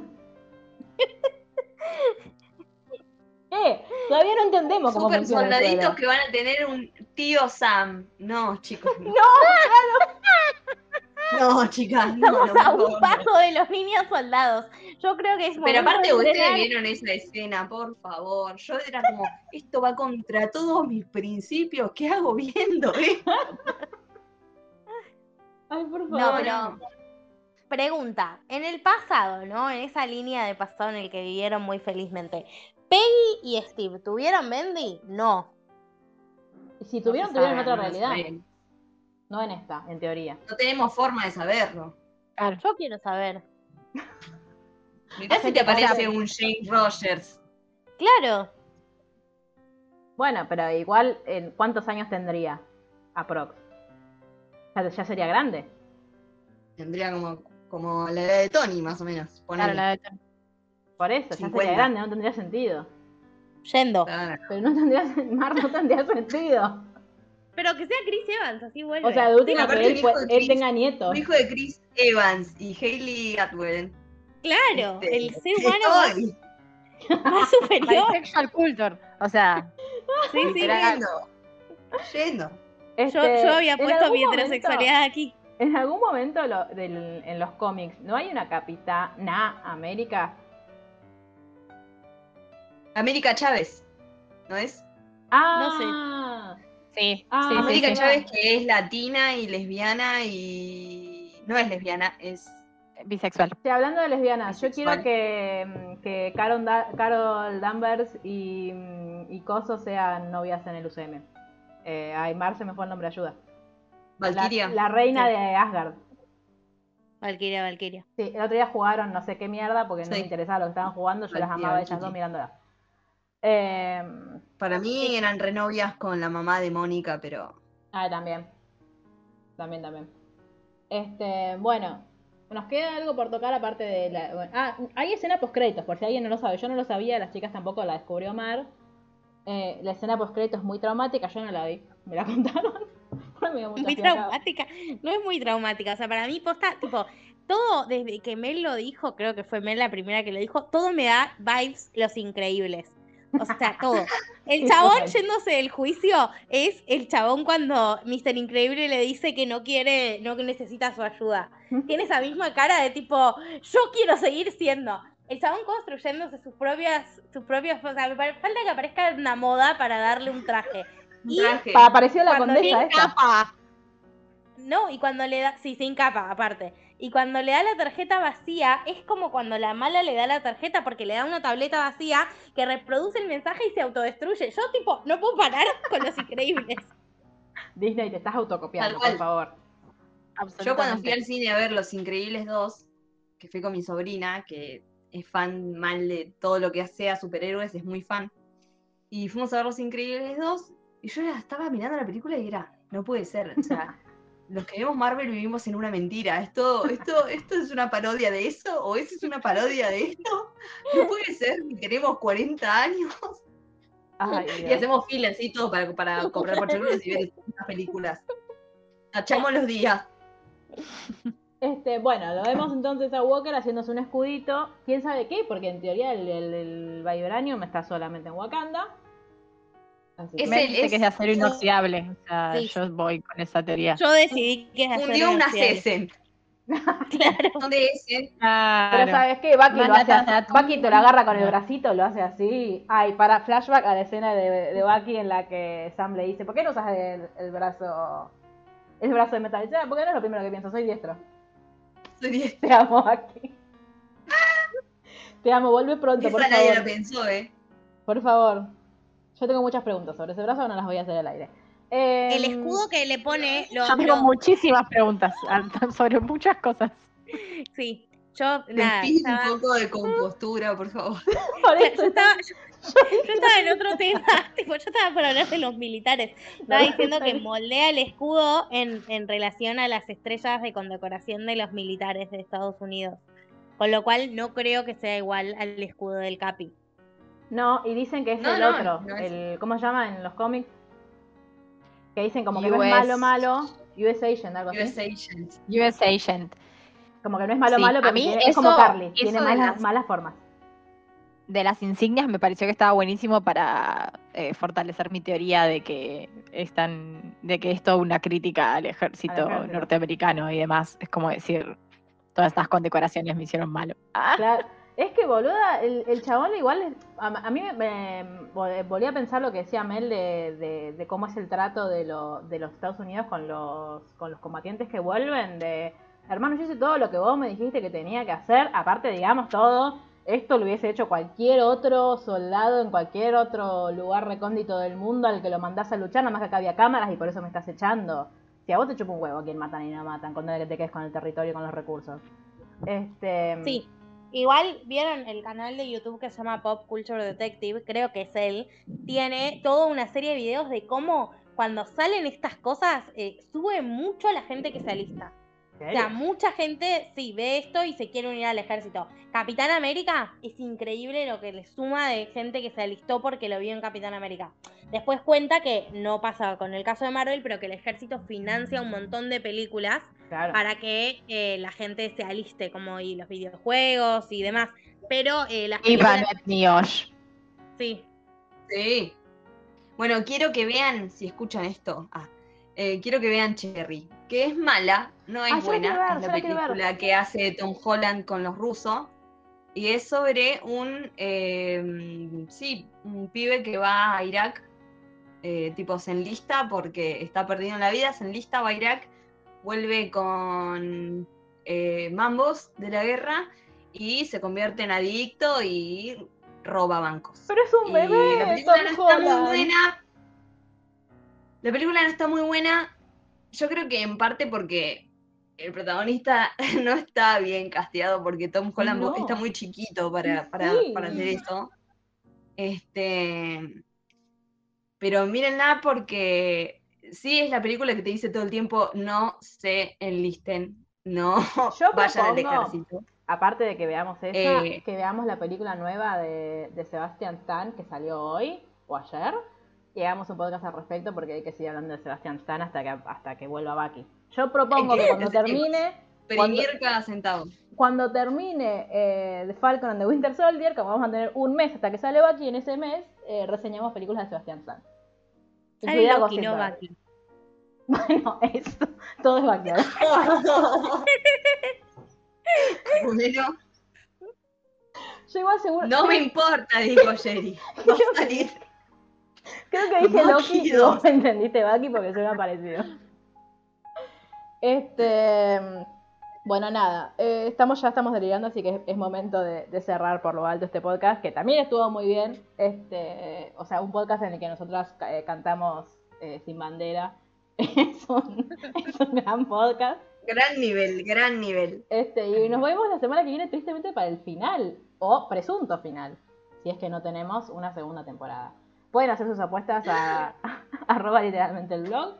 ¿Qué? Todavía no entendemos cómo Super soldaditos que van a tener un tío Sam. No, chicos. No, no chicas. No, no, Estamos a un paso de los niños soldados. Yo creo que es Pero aparte de ustedes entrenar. vieron esa escena, por favor. Yo era como, esto va contra todos mis principios. ¿Qué hago viendo? eh? Ay, por favor. No, pero. Pregunta, en el pasado, ¿no? En esa línea de pasado en el que vivieron muy felizmente, ¿Peggy y Steve tuvieron Bendy? No. Y si tuvieron, tuvieron otra realidad. sabe. No en esta, en teoría. No tenemos forma de saberlo. Yo quiero saber. Mirá si te aparece un James Rogers. Claro. Bueno, pero igual, ¿en ¿cuántos años tendría? Aprox. Ya, ya sería grande. Tendría como, como la edad de Tony, más o menos. Claro, la de- Por eso, ya 50. sería grande, no tendría sentido. Yendo. Claro. Pero no tendría, Mar no tendría sentido. Pero que sea Chris Evans, así vuelve. O sea, de última que él, él Chris- tenga nietos. Hijo de Chris Evans y Hailey Atwell. claro, Este, el ser humano más, más superior. Bisexual culture. O sea, Sí, sí. yendo. Yendo. Este, Yo, yo había puesto mi momento- heterosexualidad aquí. En algún momento lo- del- en los cómics, ¿no hay una capitana América? América Chávez. ¿No es? Ah, Sí, Ah, sí, América. Chávez que es latina y lesbiana y. No es lesbiana, es. Bisexual. Sí, hablando de lesbianas, yo quiero que, mm, que Carol, Da- Carol Danvers y, mm, y Coso sean novias en el UCM. Eh, ay, Mar se me fue el nombre, ayuda. Valkyria. la reina Sí. de Asgard. Valkyria, Valkyria. Sí, el otro día jugaron no sé qué mierda porque no me interesaba lo que estaban jugando, yo las amaba a ellas dos mirándolas. Eh, Para mí eran renovias con la mamá de Mónica, pero. ah, también. También, también. Este, bueno, nos queda algo por tocar aparte de la. bueno, ah, hay escena post créditos, por si alguien no lo sabe. Yo no lo sabía, las chicas tampoco la descubrió Mar. Eh, la escena post créditos es muy traumática, yo no la vi. Me la contaron. Me Muy fiaca. traumática. No es muy traumática. O sea, para mí, posta, tipo, todo desde que Mel lo dijo, creo que fue Mel la primera que lo dijo, todo me da vibes los increíbles. O sea, todo. El chabón yéndose del juicio es el chabón cuando Mr. Increíble le dice que no quiere, no que necesita su ayuda. Tiene esa misma cara de tipo, yo quiero seguir siendo. El chabón construyéndose sus propias, sus propias, o sea, falta que aparezca una moda para darle un traje. Y Traje. Apareció la condesa vi esa. no, y cuando le da, sí, sin capa, aparte. Y cuando le da la tarjeta vacía, es como cuando la mala le da la tarjeta porque le da una tableta vacía que reproduce el mensaje y se autodestruye. Yo, tipo, no puedo parar con los increíbles. Disney, te estás autocopiando, por favor. Yo cuando fui al cine a ver Los Increíbles 2, que fui con mi sobrina, que es fan mal de todo lo que sea superhéroes, es muy fan. Y fuimos a ver Los Increíbles 2, y yo ya estaba mirando la película y era, no puede ser, o sea, los que vemos Marvel vivimos en una mentira. ¿Esto, esto, ¿Esto es una parodia de eso? ¿O eso es una parodia de esto? No puede ser que tenemos 40 años Ay, y hacemos filas así todo para, para comprar pochoclos y ver las películas. Tachamos los días. Este, bueno, lo vemos entonces a Walker haciéndose un escudito. ¿Quién sabe qué? Porque en teoría el, el, el Vibranium está solamente en Wakanda. Así Es el- dice que es de acero es- inoxidable. O sea, Sí. yo voy con esa teoría. Yo decidí que es hacer Fundió una. Cesen. Claro. Son de ese. Claro. Pero ¿sabes qué? Bucky lo hace así. Bucky te lo agarra con el bracito, lo hace así. Ay, para flashback a la escena de, de Bucky en la que Sam le dice, ¿por qué no usas el, el brazo el brazo de metal? Dice, "Ah, porque no es lo primero que pienso, soy diestro. Soy de- Te amo, Bucky. Te amo, vuelve pronto, por Esa nadie la favor. pensó, ¿eh? Por favor. Yo tengo muchas preguntas sobre ese brazo, no las voy a hacer al aire. El Em, escudo que le pone. Lo, Yo tengo lo- muchísimas preguntas sobre muchas cosas. sí. Yo, nada. estaba- un poco de compostura, por favor. por Yo eso estaba, yo, yo estaba en otro tema, tipo, yo estaba por hablar de los militares. Estaba diciendo que moldea el escudo en, en relación a las estrellas de condecoración de los militares de Estados Unidos. Con lo cual no creo que sea igual al escudo del Capi. No, y dicen que es No, el no, otro. no es- el, ¿Cómo se llama en los cómics? Que dicen como que no es malo, malo. US Agent, algo así. US Agent. US Agent. Como que no es malo, Sí, malo, a pero mí tiene- es eso- como Carly. Tiene malas, las- malas formas. De las insignias me pareció que estaba buenísimo para eh, fortalecer mi teoría de que están, de que es toda una crítica al ejército, Al ejército. norteamericano y demás. Es como decir, todas estas condecoraciones me hicieron malo. Ah, Claro. Es que, boluda, el, el chabón igual, a, a mí me, me- vol- volví a pensar lo que decía Mel de, de- de cómo es el trato de, de los Estados Unidos con los, con los combatientes que vuelven, de, hermano, yo hice todo lo que vos me dijiste que tenía que hacer, aparte, digamos, todo, esto lo hubiese hecho cualquier otro soldado en cualquier otro lugar recóndito del mundo al que lo mandás a luchar, nada más que acá había cámaras y por eso me estás echando. Si a vos te chupa un huevo quién matan y no matan, con que te quedes con el territorio y con los recursos. Este. Sí. Igual, ¿vieron el canal de YouTube que se llama Pop Culture Detective? Creo que es él. Tiene toda una serie de videos de cómo cuando salen estas cosas, eh, sube mucho a la gente que se alista. O sea, mucha gente sí ve esto y se quiere unir al ejército. Capitán América es increíble lo que le suma de gente que se alistó porque lo vio en Capitán América. Después cuenta que no pasa con el caso de Marvel, pero que el ejército financia un montón de películas Claro. para que eh, la gente se aliste, como y los videojuegos y demás. Pero eh, las Y Niosh. sí, Sí. Bueno, quiero que vean, si escuchan esto, ah, eh, quiero que vean Cherry, que es mala, no es Ah, buena, ver, es yo la película que hace Tom Holland con los rusos, y es sobre un, eh, sí, un pibe que va a Irak, eh, tipo se enlista porque está perdido en la vida, se enlista, va a Irak, vuelve con eh, mambos de la guerra y se convierte en adicto y roba bancos. Pero es un Y bebé, la película no está muy buena. La película no está muy buena. Yo creo que en parte porque el protagonista no está bien casteado porque Tom Holland No. está muy chiquito para, para, Sí. para hacer eso. Este. Pero mírenla porque sí es la película que te dice todo el tiempo: no se enlisten, no Yo vayan al ejército. Aparte de que veamos esa, Eh. que veamos la película nueva de, de Sebastian Stan que salió hoy o ayer y hagamos un podcast al respecto porque hay que seguir hablando de Sebastian Stan hasta que, hasta que vuelva Bucky. Yo propongo que que- cuando termine, cuando, cada centavo. cuando termine eh, The Falcon and the Winter Soldier, como vamos a tener un mes hasta que sale Bucky, en ese mes eh, reseñamos películas de Sebastian Stan. Incluida Loki, no. Bucky. Bueno, eso, todo es ahora. Bueno, Yo igual seguro... no me importa, dijo Jerry. Va a salir. Creo que dije Loki y vos entendiste Bucky porque suena parecido. Este. Bueno, nada. eh, estamos, ya estamos delirando, así que es, es momento de, de cerrar por lo alto este podcast, que también estuvo muy bien. Este, o sea, un podcast en el que nosotras eh, cantamos eh, sin bandera. Es un, es un gran podcast. Gran nivel, gran nivel. Este, y nos vemos la semana que viene, tristemente, para el final. O presunto final. Si es que no tenemos una segunda temporada. Pueden hacer sus apuestas a, arroba literalmente el blog.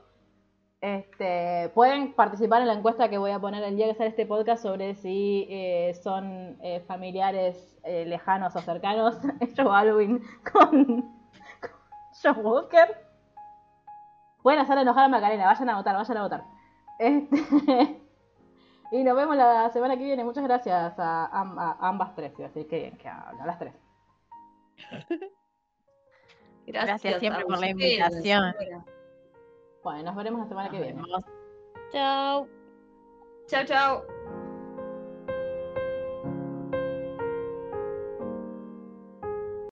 Este, pueden participar en la encuesta que voy a poner el día que sale este podcast sobre si eh, son eh, familiares eh, lejanos o cercanos Joe Alwyn con, con John Walker. Pueden hacer enojar a Macarena, vayan a votar, vayan a votar. Este, y nos vemos la semana que viene. Muchas gracias a, am- a ambas tres. Iba a decir que, que hablan, a las tres. Gracias siempre por la invitación. Bueno, nos veremos la semana que viene. Chao. Chao, chao.